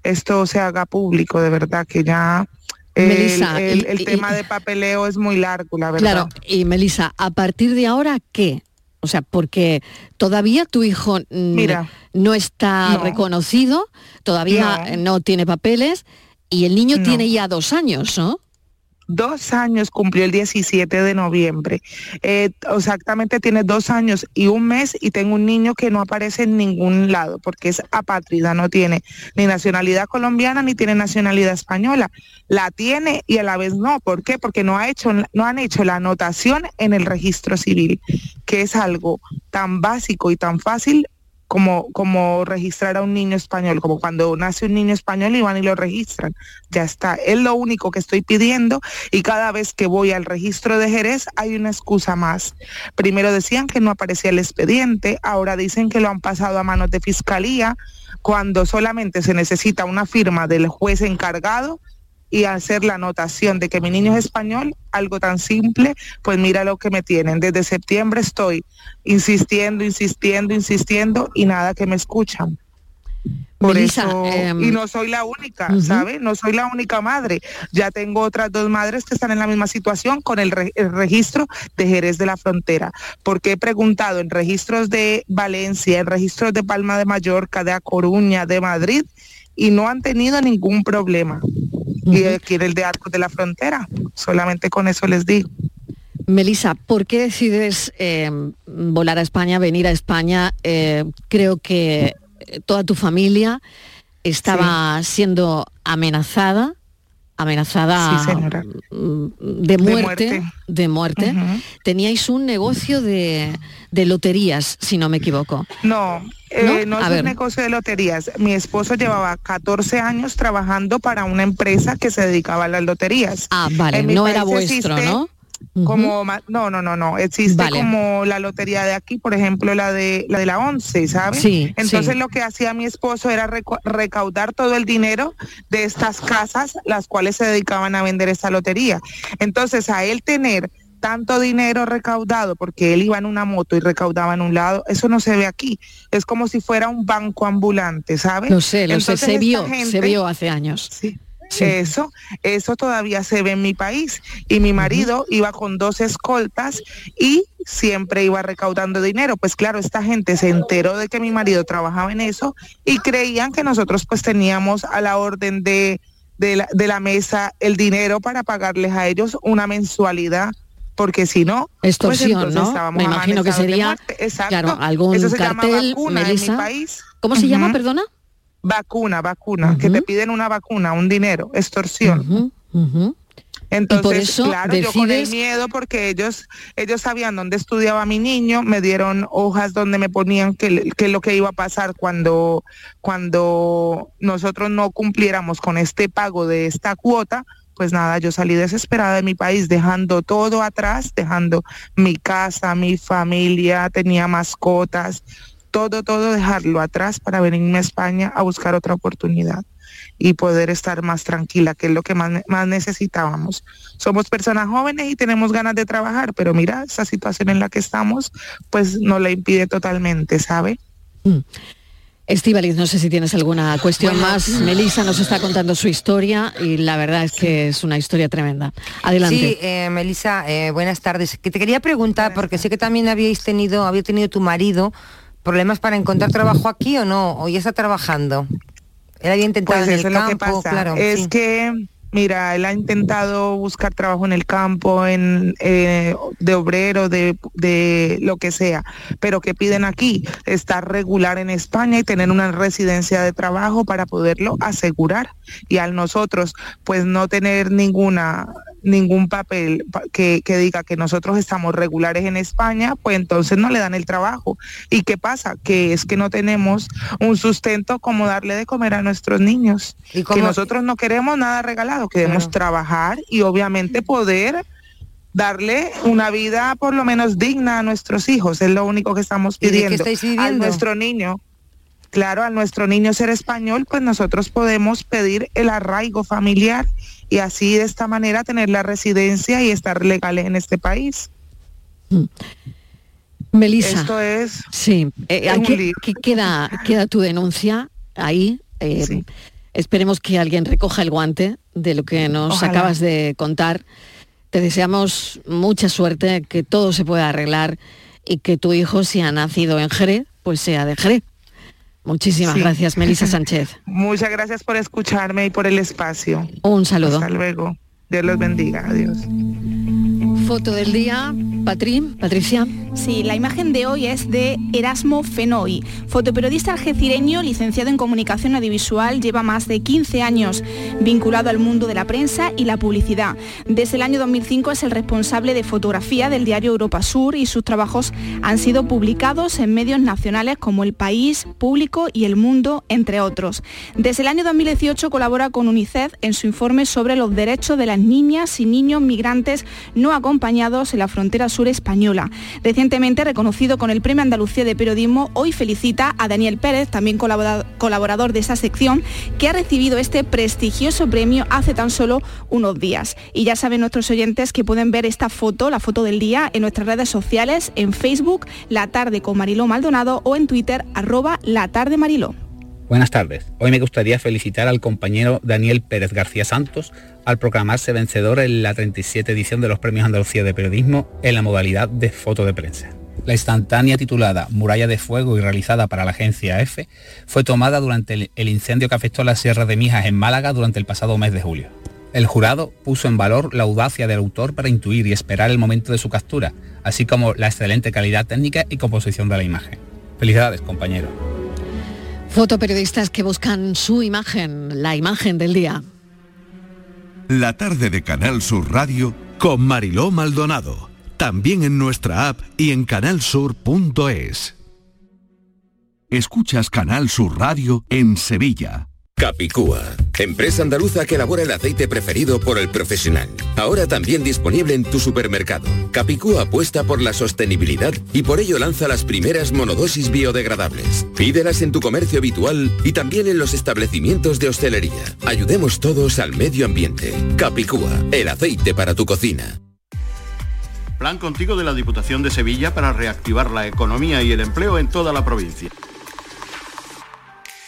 esto se haga público, de verdad, que ya el, el, tema de papeleo es muy largo, la verdad.
Claro, y Melissa, a partir de ahora, ¿qué? O sea, porque todavía tu hijo Mira, no está reconocido, todavía no. tiene papeles y el niño tiene ya dos años, ¿no?
Dos años cumplió el 17 de noviembre. Eh, exactamente tiene dos años y un mes y tengo un niño que no aparece en ningún lado porque es apátrida, no tiene ni nacionalidad colombiana ni tiene nacionalidad española. La tiene y a la vez no. ¿Por qué? Porque no, ha hecho, no han hecho la anotación en el registro civil, que es algo tan básico y tan fácil como, como registrar a un niño español, como cuando nace un niño español y van y lo registran. Ya está. Es lo único que estoy pidiendo y cada vez que voy al registro de Jerez hay una excusa más. Primero decían que no aparecía el expediente, ahora dicen que lo han pasado a manos de fiscalía, cuando solamente se necesita una firma del juez encargado y hacer la anotación de que mi niño es español, algo tan simple, pues mira lo que me tienen. Desde septiembre estoy insistiendo, insistiendo, insistiendo y nada que me escuchan. Por
Melissa,
eso,
em,
y no soy la única,
Ujú.
¿sabe? No soy la única madre. Ya tengo otras dos madres que están en la misma situación con el, re- el registro de Jerez de la Frontera. Porque he preguntado en registros de Valencia, en registros de Palma de Mallorca, de A Coruña, de Madrid, y no han tenido ningún problema. Y aquí en el de Arcos de la Frontera, solamente con eso les digo.
Melissa, ¿por qué decides eh, volar a España, venir a España? Eh, creo que eh, toda tu familia estaba siendo amenazada, amenazada
Sí,
mm, de muerte, de muerte. Teníais un negocio de, de loterías, si no me equivoco.
No, eh,
¿No?
no, es
ver.
un negocio de loterías. Mi esposo llevaba 14 años trabajando para una empresa que se dedicaba a las loterías.
Ah, vale, no era vuestro, ¿no?
Como ma- no, no, no, no. Existe
Vale.
como la lotería de aquí, por ejemplo, la de la de la 11, ¿sabes?
Sí,
Entonces
sí.
lo que hacía mi esposo era recaudar todo el dinero de estas casas, las cuales se dedicaban a vender esta lotería. Entonces, a él tener tanto dinero recaudado, porque él iba en una moto y recaudaba en un lado, eso no se ve aquí. Es como si fuera un banco ambulante, ¿sabes?
Lo sé, lo sé,
Entonces,
se vio, se vio hace años.
Sí. Eso, eso todavía se ve en mi país. Y mi marido iba con dos escoltas y siempre iba recaudando dinero. Pues claro, esta gente se enteró de que mi marido trabajaba en eso y creían que nosotros pues teníamos a la orden de, de, la, de la mesa el dinero para pagarles a ellos una mensualidad. Porque si no, pues
Extorsión,
entonces
¿no? Me imagino que sería, claro, algún
Eso se llama
cartel,
vacuna en
Melissa.
mi país.
¿Cómo se llama, perdona?
Vacuna, vacuna, que te piden una vacuna, un dinero, extorsión. Entonces,
por eso
claro, yo con el miedo porque ellos ellos sabían dónde estudiaba mi niño, me dieron hojas donde me ponían que, que lo que iba a pasar cuando cuando nosotros no cumpliéramos con este pago de esta cuota. Pues nada, yo salí desesperada de mi país, dejando todo atrás, dejando mi casa, mi familia, tenía mascotas, todo, todo dejarlo atrás para venirme a España a buscar otra oportunidad y poder estar más tranquila, que es lo que más, más necesitábamos. Somos personas jóvenes y tenemos ganas de trabajar, pero mira, esa situación en la que estamos, pues nos la impide totalmente, ¿sabe?
Estíbaliz, no sé si tienes alguna cuestión más. Melissa nos está contando su historia y la verdad es que es una historia tremenda. Adelante.
Sí, eh, Melissa, eh, buenas tardes. Que te quería preguntar, porque sé que también habíais tenido, había tenido tu marido problemas para encontrar trabajo aquí o no, o ya está trabajando. Él había intentado
Pues
en el
es lo que
campo,
pasa.
claro.
es
sí.
que, mira, él ha intentado buscar trabajo en el campo, en eh, de obrero, de, de lo que sea, pero que piden aquí estar regular en España y tener una residencia de trabajo para poderlo asegurar. Y al nosotros, pues no tener ninguna ningún papel pa- que, que diga que nosotros estamos regulares en España, pues entonces no le dan el trabajo. ¿Y qué pasa? Que es que no tenemos un sustento como darle de comer a nuestros niños.
¿Y
Que nosotros no queremos nada regalado, queremos trabajar y obviamente poder darle una vida por lo menos digna a nuestros hijos, es lo único que estamos
¿Y de qué
pidiendo. A nuestro niño, claro, a nuestro niño ser español, pues nosotros podemos pedir el arraigo familiar y así de esta manera tener la residencia y estar legales en este país.
Melissa.
Esto es
Sí, eh, aquí-
lío.
que queda, queda tu denuncia ahí. eh, Esperemos que alguien recoja el guante de lo que nos
Ojalá.
acabas de contar. Te deseamos mucha suerte, que todo se pueda arreglar y que tu hijo, si ha nacido en Jerez, pues sea de Jerez. Muchísimas
Sí.
gracias, Melissa Sánchez.
Muchas gracias por escucharme y por el espacio.
Un saludo.
Hasta luego. Dios los bendiga. Adiós.
Foto del día, Patri, Patricia.
Sí, la imagen de hoy es de Erasmo Fenoi, fotoperiodista algecireño, licenciado en comunicación audiovisual, lleva más de 15 años vinculado al mundo de la prensa y la publicidad. Desde el año 2005 es el responsable de fotografía del diario Europa Sur y sus trabajos han sido publicados en medios nacionales como El País, Público y El Mundo, entre otros. Desde el año 2018 colabora con UNICEF en su informe sobre los derechos de las niñas y niños migrantes no acompañados en la frontera sur española. Recientemente reconocido con el Premio Andalucía de Periodismo, hoy felicita a Daniel Pérez, también colabora- colaborador de esa sección, que ha recibido este prestigioso premio hace tan solo unos días. Y ya saben nuestros oyentes que pueden ver esta foto, la foto del día, en nuestras redes sociales, en Facebook, La Tarde con Mariló Maldonado o en Twitter, arroba La Tarde Mariló.
Buenas tardes. Hoy me gustaría felicitar al compañero Daniel Pérez García Santos al proclamarse vencedor en la 37 edición de los Premios Andalucía de Periodismo en la modalidad de foto de prensa. La instantánea titulada Muralla de Fuego y realizada para la agencia EFE fue tomada durante el, incendio que afectó la Sierra de Mijas en Málaga durante el pasado mes de julio. El jurado puso en valor la audacia del autor para intuir y esperar el momento de su captura, así como la excelente calidad técnica y composición de la imagen. Felicidades, compañero.
Fotoperiodistas que buscan su imagen, la imagen del día.
La tarde de Canal Sur Radio con Mariló Maldonado. También en nuestra app y en canalsur.es. Escuchas Canal Sur Radio en Sevilla.
Capicúa, empresa andaluza que elabora el aceite preferido por el profesional. Ahora también disponible en tu supermercado. Capicúa apuesta por la sostenibilidad y por ello lanza las primeras monodosis biodegradables. Pídelas en tu comercio habitual y también en los establecimientos de hostelería. Ayudemos todos al medio ambiente. Capicúa, el aceite para tu cocina.
Plan contigo de la Diputación de Sevilla para reactivar la economía y el empleo en toda la provincia.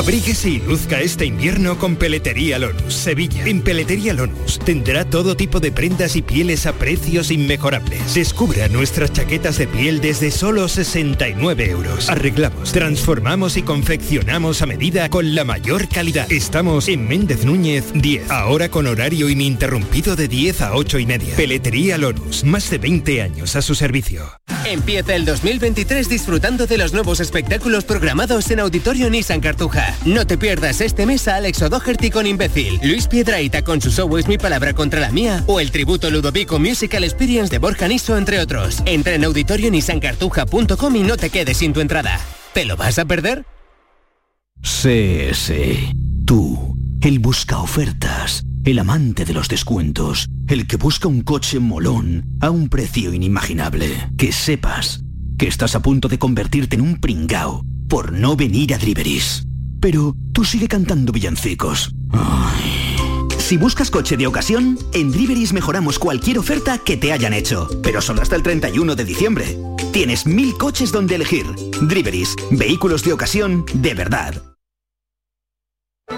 Abríguese y luzca este invierno con Peletería Lonus, Sevilla. En Peletería Lonus tendrá todo tipo de prendas y pieles a precios inmejorables. Descubra nuestras chaquetas de piel desde solo 69 euros. Arreglamos, transformamos y confeccionamos a medida con la mayor calidad. Estamos en Méndez Núñez 10, ahora con horario ininterrumpido de 10 a 8 y media. Peletería Lonus, más de 20 años a su servicio.
Empieza el 2023 disfrutando de los nuevos espectáculos programados en Auditorio Nissan Cartuja. No te pierdas este mes a Alex O'Doherty con Imbécil, Luis Piedraíta con su show Es mi palabra contra la mía o el tributo Ludovico Musical Experience de Borja Niso, entre otros. Entra en auditorionissancartuja.com y no te quedes sin tu entrada. ¿Te lo vas a perder?
Sí, sí. Tú, el busca ofertas, el amante de los descuentos, el que busca un coche molón a un precio inimaginable. Que sepas que estás a punto de convertirte en un pringao por no venir a Driveris. Pero tú sigue cantando villancicos. Si buscas coche de ocasión, en Driveris mejoramos cualquier oferta que te hayan hecho, pero solo hasta el 31 de diciembre. Tienes mil coches donde elegir. Driveris, vehículos de ocasión de verdad.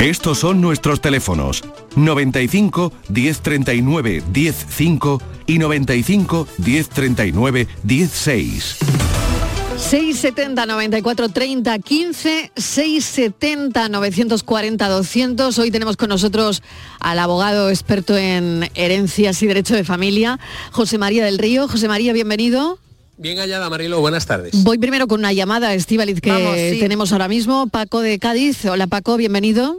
Estos son nuestros teléfonos 95 1039 105 y 95 1039 16.
670 94 30 15 670 940 200 hoy tenemos con nosotros al abogado experto en herencias y derecho de familia José María del Río José María bienvenido
Bien hallada, Marilo, buenas tardes.
Voy primero con una llamada, Estíbaliz, que
Vamos, sí.
tenemos ahora mismo. Paco de Cádiz. Hola, Paco, bienvenido.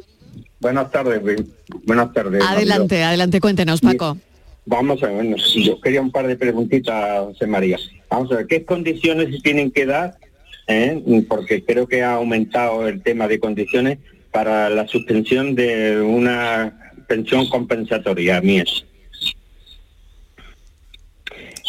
Buenas tardes, buenas tardes.
Adelante, adelante, cuéntenos, Paco.
Vamos a ver, bueno, yo quería un par de preguntitas, José María. Vamos a ver, ¿qué condiciones se tienen que dar? eh? Porque creo que ha aumentado el tema de condiciones para la suspensión de una pensión compensatoria, a mí es.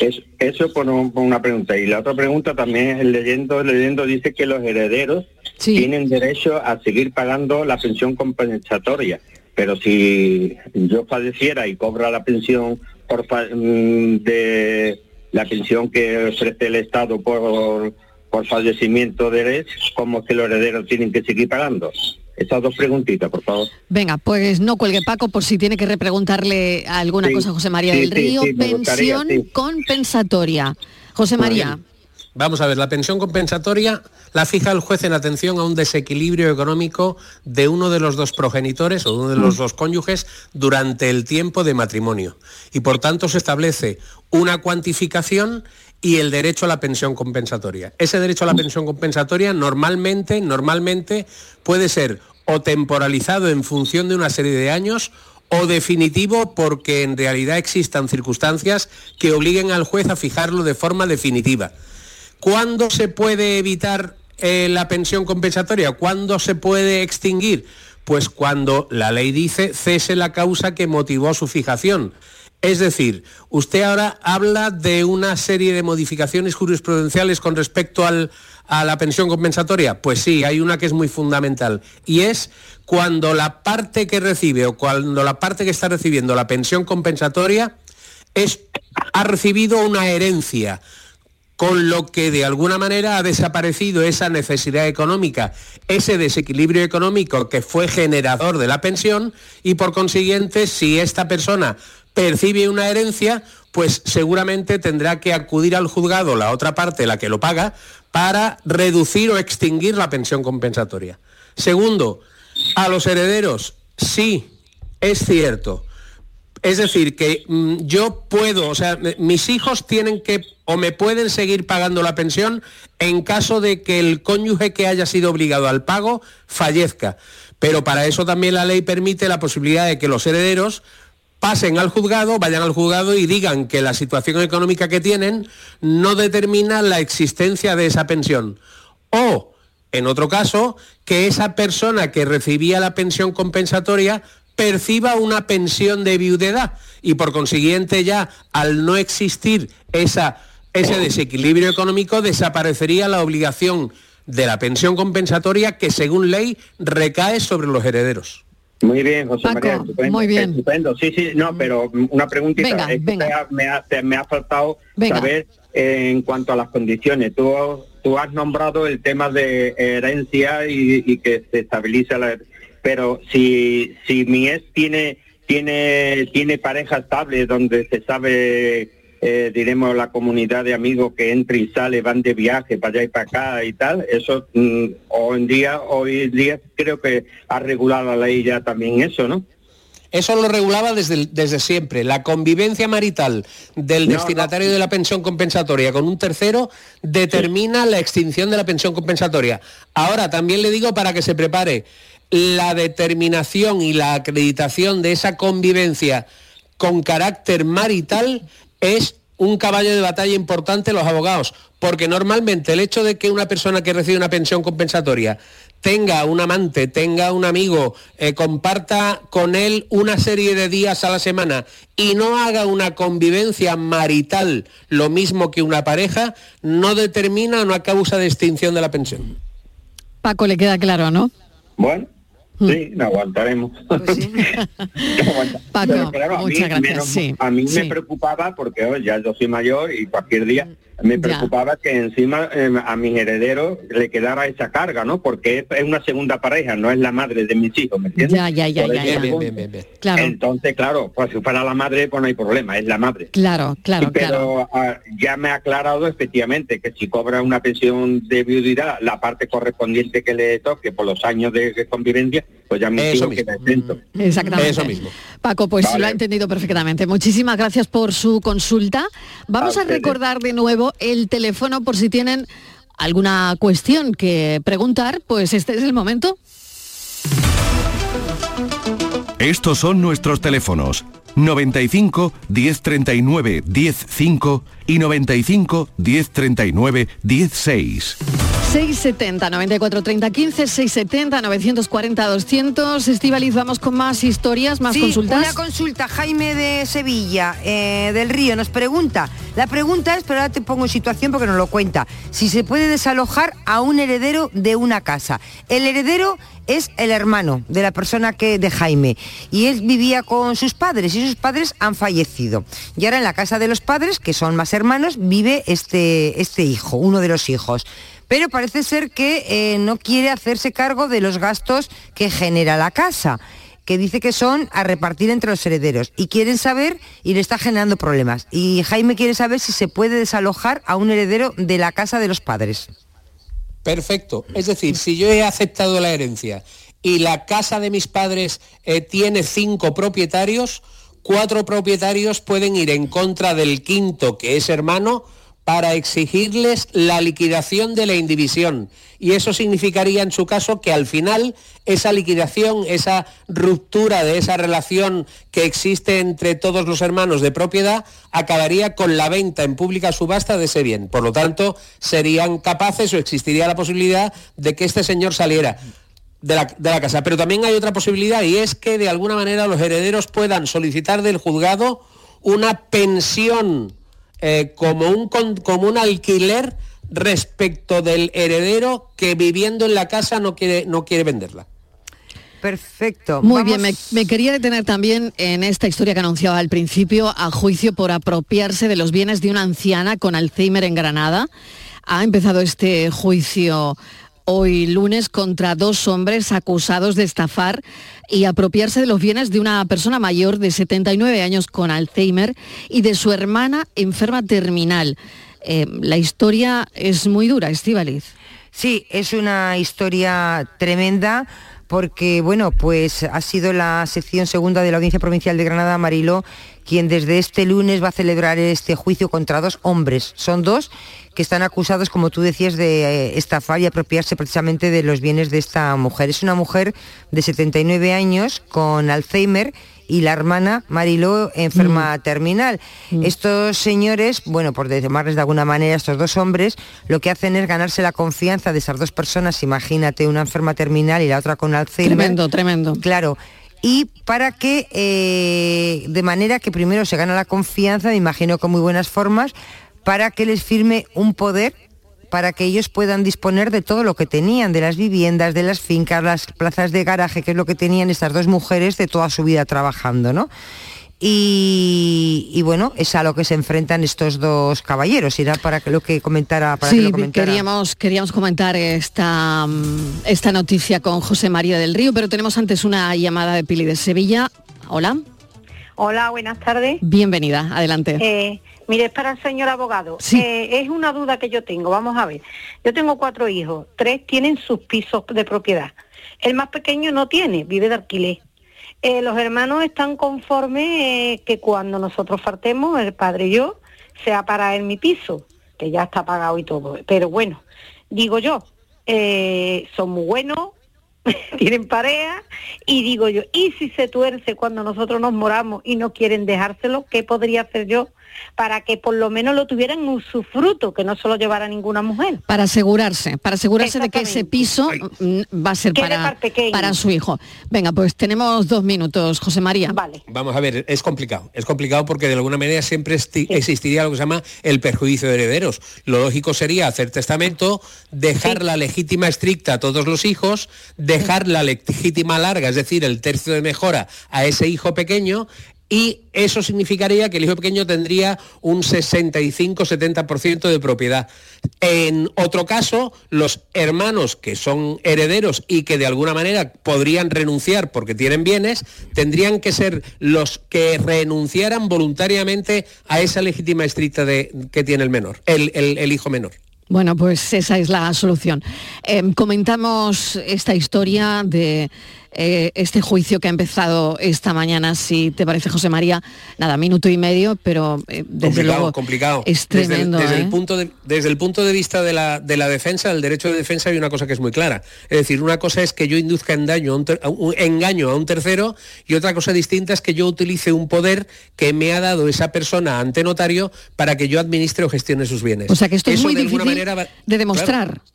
Es- eso por, un- por una pregunta. Y la otra pregunta también es leyendo, leyendo dice que los herederos tienen derecho a seguir pagando la pensión compensatoria. Pero si yo falleciera y cobra la pensión por mm, de la pensión que ofrece el Estado por, por fallecimiento de Eres, ¿cómo es que los herederos tienen que seguir pagando? Estas dos preguntitas, por favor.
Venga, pues no cuelgue Paco por si tiene que repreguntarle alguna
Sí,
cosa a José María
sí,
del Río.
sí, me gustaría,
Pensión compensatoria. José María.
Vamos a ver, la pensión compensatoria la fija el juez en atención a un desequilibrio económico de uno de los dos progenitores o de uno de los dos cónyuges durante el tiempo de matrimonio. Y por tanto se establece una cuantificación y el derecho a la pensión compensatoria. Ese derecho a la pensión compensatoria normalmente, normalmente puede ser o temporalizado en función de una serie de años o definitivo porque en realidad existan circunstancias que obliguen al juez a fijarlo de forma definitiva. ¿Cuándo se puede evitar eh, la pensión compensatoria? ¿Cuándo se puede extinguir? Pues cuando la ley dice cese la causa que motivó su fijación. Es decir, usted ahora habla de una serie de modificaciones jurisprudenciales con respecto al- a la pensión compensatoria. Pues sí, hay una que es muy fundamental y es cuando la parte que recibe o cuando la parte que está recibiendo la pensión compensatoria es, ha recibido una herencia con lo que de alguna manera ha desaparecido esa necesidad económica, ese desequilibrio económico que fue generador de la pensión y por consiguiente si esta persona percibe una herencia, pues seguramente tendrá que acudir al juzgado, la otra parte, la que lo paga, para reducir o extinguir la pensión compensatoria. Segundo, a los herederos, sí, es cierto, es decir, que mm, yo puedo, o sea, mis hijos tienen que o me pueden seguir pagando la pensión en caso de que el cónyuge que haya sido obligado al pago fallezca. Pero para eso también la ley permite la posibilidad de que los herederos pasen al juzgado, vayan al juzgado y digan que la situación económica que tienen no determina la existencia de esa pensión. O, en otro caso, que esa persona que recibía la pensión compensatoria perciba una pensión de viudedad y por consiguiente ya al no existir esa, ese desequilibrio económico desaparecería la obligación de la pensión compensatoria que según ley recae sobre los herederos.
Muy bien, José
Paco,
María, estupendo.
muy bien.
Estupendo, sí, sí, no, pero una preguntita.
Venga, venga.
te ha- me, ha, te- me ha faltado
Venga.
saber eh, en cuanto a las condiciones. Tú, tú has nombrado el tema de herencia y, y que se estabiliza la... Pero si, si mi ex tiene, tiene, tiene pareja estable donde se sabe, eh, diremos, la comunidad de amigos que entra y sale, van de viaje para allá y para acá y tal, eso mm, hoy en día, hoy en día creo que ha regulado la ley ya también eso, ¿no?
Eso lo regulaba desde, desde siempre. La convivencia marital del
No,
destinatario de la pensión compensatoria con un tercero determina la extinción de la pensión compensatoria. Ahora, también le digo para que se prepare, la determinación y la acreditación de esa convivencia con carácter marital es un caballo de batalla importante en los abogados, porque normalmente el hecho de que una persona que recibe una pensión compensatoria tenga un amante, tenga un amigo, eh, comparta con él una serie de días a la semana y no haga una convivencia marital lo mismo que una pareja, no determina una causa de extinción de la pensión.
Paco, le queda claro, ¿no?
Bueno,
Mm.
sí, no aguantaremos.
Paco,
Pero claro, a mí,
muchas gracias.
menos-
sí,
a mí
sí.
me preocupaba, porque oh, ya yo soy mayor y cualquier día me
Ya.
preocupaba que encima eh, a mis herederos le quedara esa carga, ¿no? Porque es, es una segunda pareja, no es la madre de mis hijos, ¿me entiendes?
Ya, ya, ya, ya, ya. Claro.
Entonces, claro, pues si fuera la madre, pues no hay problema, es la madre.
Claro, claro,
pero
claro.
ah, ya me ha aclarado efectivamente que si cobra una pensión de viudidad, la parte correspondiente que le toque por los años de convivencia, pues ya mi
Eso mismo.
queda exento.
Exactamente.
Eso mismo.
Paco, pues
Vale.
lo ha entendido perfectamente. Muchísimas gracias por su consulta. Vamos
A
recordar de nuevo el teléfono por si tienen alguna cuestión que preguntar, pues este es el momento.
Estos son nuestros teléfonos 95 1039 105 y 95 1039 16.
670 94 30 15 670 940 200 Estivaliz, vamos con más historias, más
Sí,
consultas.
Una consulta, Jaime de Sevilla, eh, del Río, nos pregunta La pregunta es, pero ahora te pongo en situación porque nos lo cuenta, si se puede desalojar a un heredero de una casa. El heredero es el hermano de la persona que de Jaime y él vivía con sus padres y sus padres han fallecido. Y ahora en la casa de los padres, que son más hermanos, vive este, este hijo, uno de los hijos pero parece ser que eh, no quiere hacerse cargo de los gastos que genera la casa que dice que son a repartir entre los herederos y quieren saber y le está generando problemas. Y Jaime quiere saber si se puede desalojar a un heredero de la casa de los padres.
Perfecto. Es decir, si yo he aceptado la herencia y la casa de mis padres eh, tiene cinco propietarios, cuatro propietarios pueden ir en contra del quinto, que es hermano, para exigirles la liquidación de la indivisión. Y eso significaría en su caso que al final esa liquidación, esa ruptura de esa relación que existe entre todos los hermanos de propiedad, acabaría con la venta en pública subasta de ese bien. Por lo tanto, serían capaces o existiría la posibilidad de que este señor saliera. De la, de la, casa. Pero también hay otra posibilidad y es que de alguna manera los herederos puedan solicitar del juzgado una pensión eh, como, un, como un alquiler respecto del heredero que viviendo en la casa no quiere, no quiere venderla.
Perfecto.
Muy bien, me, quería detener también en esta historia que anunciaba al principio, a juicio por apropiarse de los bienes de una anciana con Alzheimer en Granada. Ha empezado este juicio hoy lunes contra dos hombres acusados de estafar y apropiarse de los bienes de una persona mayor de 79 años con Alzheimer y de su hermana enferma terminal. Eh, la historia es muy dura, Estivaliz.
Sí, es una historia tremenda porque bueno, pues ha sido la sección segunda de la Audiencia Provincial de Granada, Mariló, quien desde este lunes va a celebrar este juicio contra dos hombres. Son dos que están acusados, como tú decías, de eh, estafar y apropiarse precisamente de los bienes de esta mujer. Es una mujer de 79 años con Alzheimer y la hermana Mariló enferma mm. terminal. Mm. Estos señores, bueno, por llamarles de alguna manera, estos dos hombres, lo que hacen es ganarse la confianza de esas dos personas, imagínate, una enferma terminal y la otra con Alzheimer.
Tremendo, tremendo.
Claro. Y para que, eh, de manera que primero se gana la confianza, me imagino con muy buenas formas, para que les firme un poder para que ellos puedan disponer de todo lo que tenían, de las viviendas, de las fincas, las plazas de garaje, que es lo que tenían estas dos mujeres de toda su vida trabajando, ¿no? Y, bueno, es a lo que se enfrentan estos dos caballeros. Irá para que lo que comentara. Para
sí,
que
lo Queríamos, queríamos comentar esta, esta noticia con José María del Río, pero tenemos antes una llamada de Pili de Sevilla. Hola.
Hola, buenas tardes.
Bienvenida, adelante.
Eh, Mire, es para el señor abogado. Eh, es una duda que yo tengo. Vamos a ver. Yo tengo cuatro hijos. Tres tienen sus pisos de propiedad. El más pequeño no tiene, vive de alquiler. Eh, los hermanos están conformes eh, que cuando nosotros fartemos, el padre y yo, sea para él mi piso, que ya está pagado y todo. Pero bueno, digo yo, son muy buenos, tienen pareja, y digo yo, ¿y si se tuerce cuando nosotros nos moramos y no quieren dejárselo? ¿Qué podría hacer yo para que por lo menos lo tuvieran un usufruto, que no se lo llevara ninguna mujer.
Para asegurarse, para asegurarse de que ese piso mm, va a ser para, para su hijo. Venga, pues tenemos dos minutos, José María.
Vale.
Vamos a ver, es complicado. Es complicado porque de alguna manera siempre existiría lo que se llama el perjuicio de herederos. Lo lógico sería hacer testamento, dejar la legítima estricta a todos los hijos, dejar la legítima larga, es decir, el tercio de mejora a ese hijo pequeño y eso significaría que el hijo pequeño tendría un 65-70% de propiedad. En otro caso, los hermanos que son herederos y que de alguna manera podrían renunciar porque tienen bienes, tendrían que ser los que renunciaran voluntariamente a esa legítima estricta de, que tiene el menor, el, hijo menor.
Bueno, pues esa es la solución. Em, comentamos esta historia de eh, este juicio que ha empezado esta mañana, si te parece, José María, nada, minuto y medio, pero eh, desde
complicado,
luego
complicado.
es tremendo.
Desde, el,
¿eh?
punto de, desde el punto de vista de la, de la defensa, del derecho de defensa, hay una cosa que es muy clara. Es decir, una cosa es que yo induzca en daño a un, engaño a un tercero y otra cosa distinta es que yo utilice un poder que me ha dado esa persona ante notario para que yo administre o gestione sus bienes.
O sea que esto es muy difícil de demostrar.
Claro,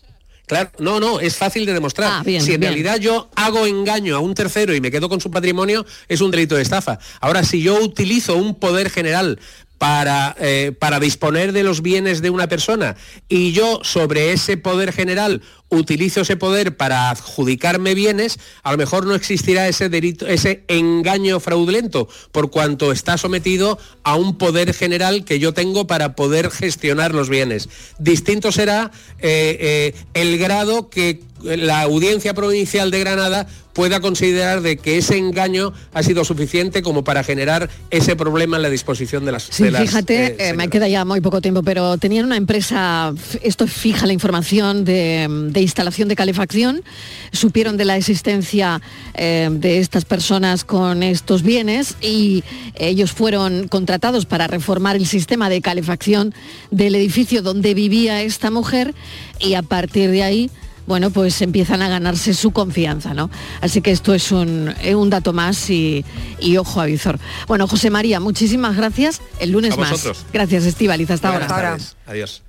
no, no, es fácil de demostrar. Ah, si en realidad yo hago engaño a un tercero y me quedo con su patrimonio, es un delito de estafa. Ahora, si yo utilizo un poder general para, eh, para disponer de los bienes de una persona y yo sobre ese poder general utilizo ese poder para adjudicarme bienes, a lo mejor no existirá ese delito, ese engaño fraudulento, por cuanto está sometido a un poder general que yo tengo para poder gestionar los bienes. Distinto será eh, eh, el grado que la audiencia provincial de Granada pueda considerar de que ese engaño ha sido suficiente como para generar ese problema en la disposición de las...
Sí,
de
fíjate,
eh,
me queda ya muy poco tiempo, pero tenían una empresa, esto fija la información de, de instalación de calefacción, supieron de la existencia eh, de estas personas con estos bienes y ellos fueron contratados para reformar el sistema de calefacción del edificio donde vivía esta mujer y a partir de ahí bueno, pues empiezan a ganarse su confianza, ¿no? Así que esto es un, es un dato más y, y ojo a visor. Bueno, José María, muchísimas gracias. El lunes
A
más. Gracias, Estivaliz. Hasta
Buenas
ahora.
tardes. Adiós.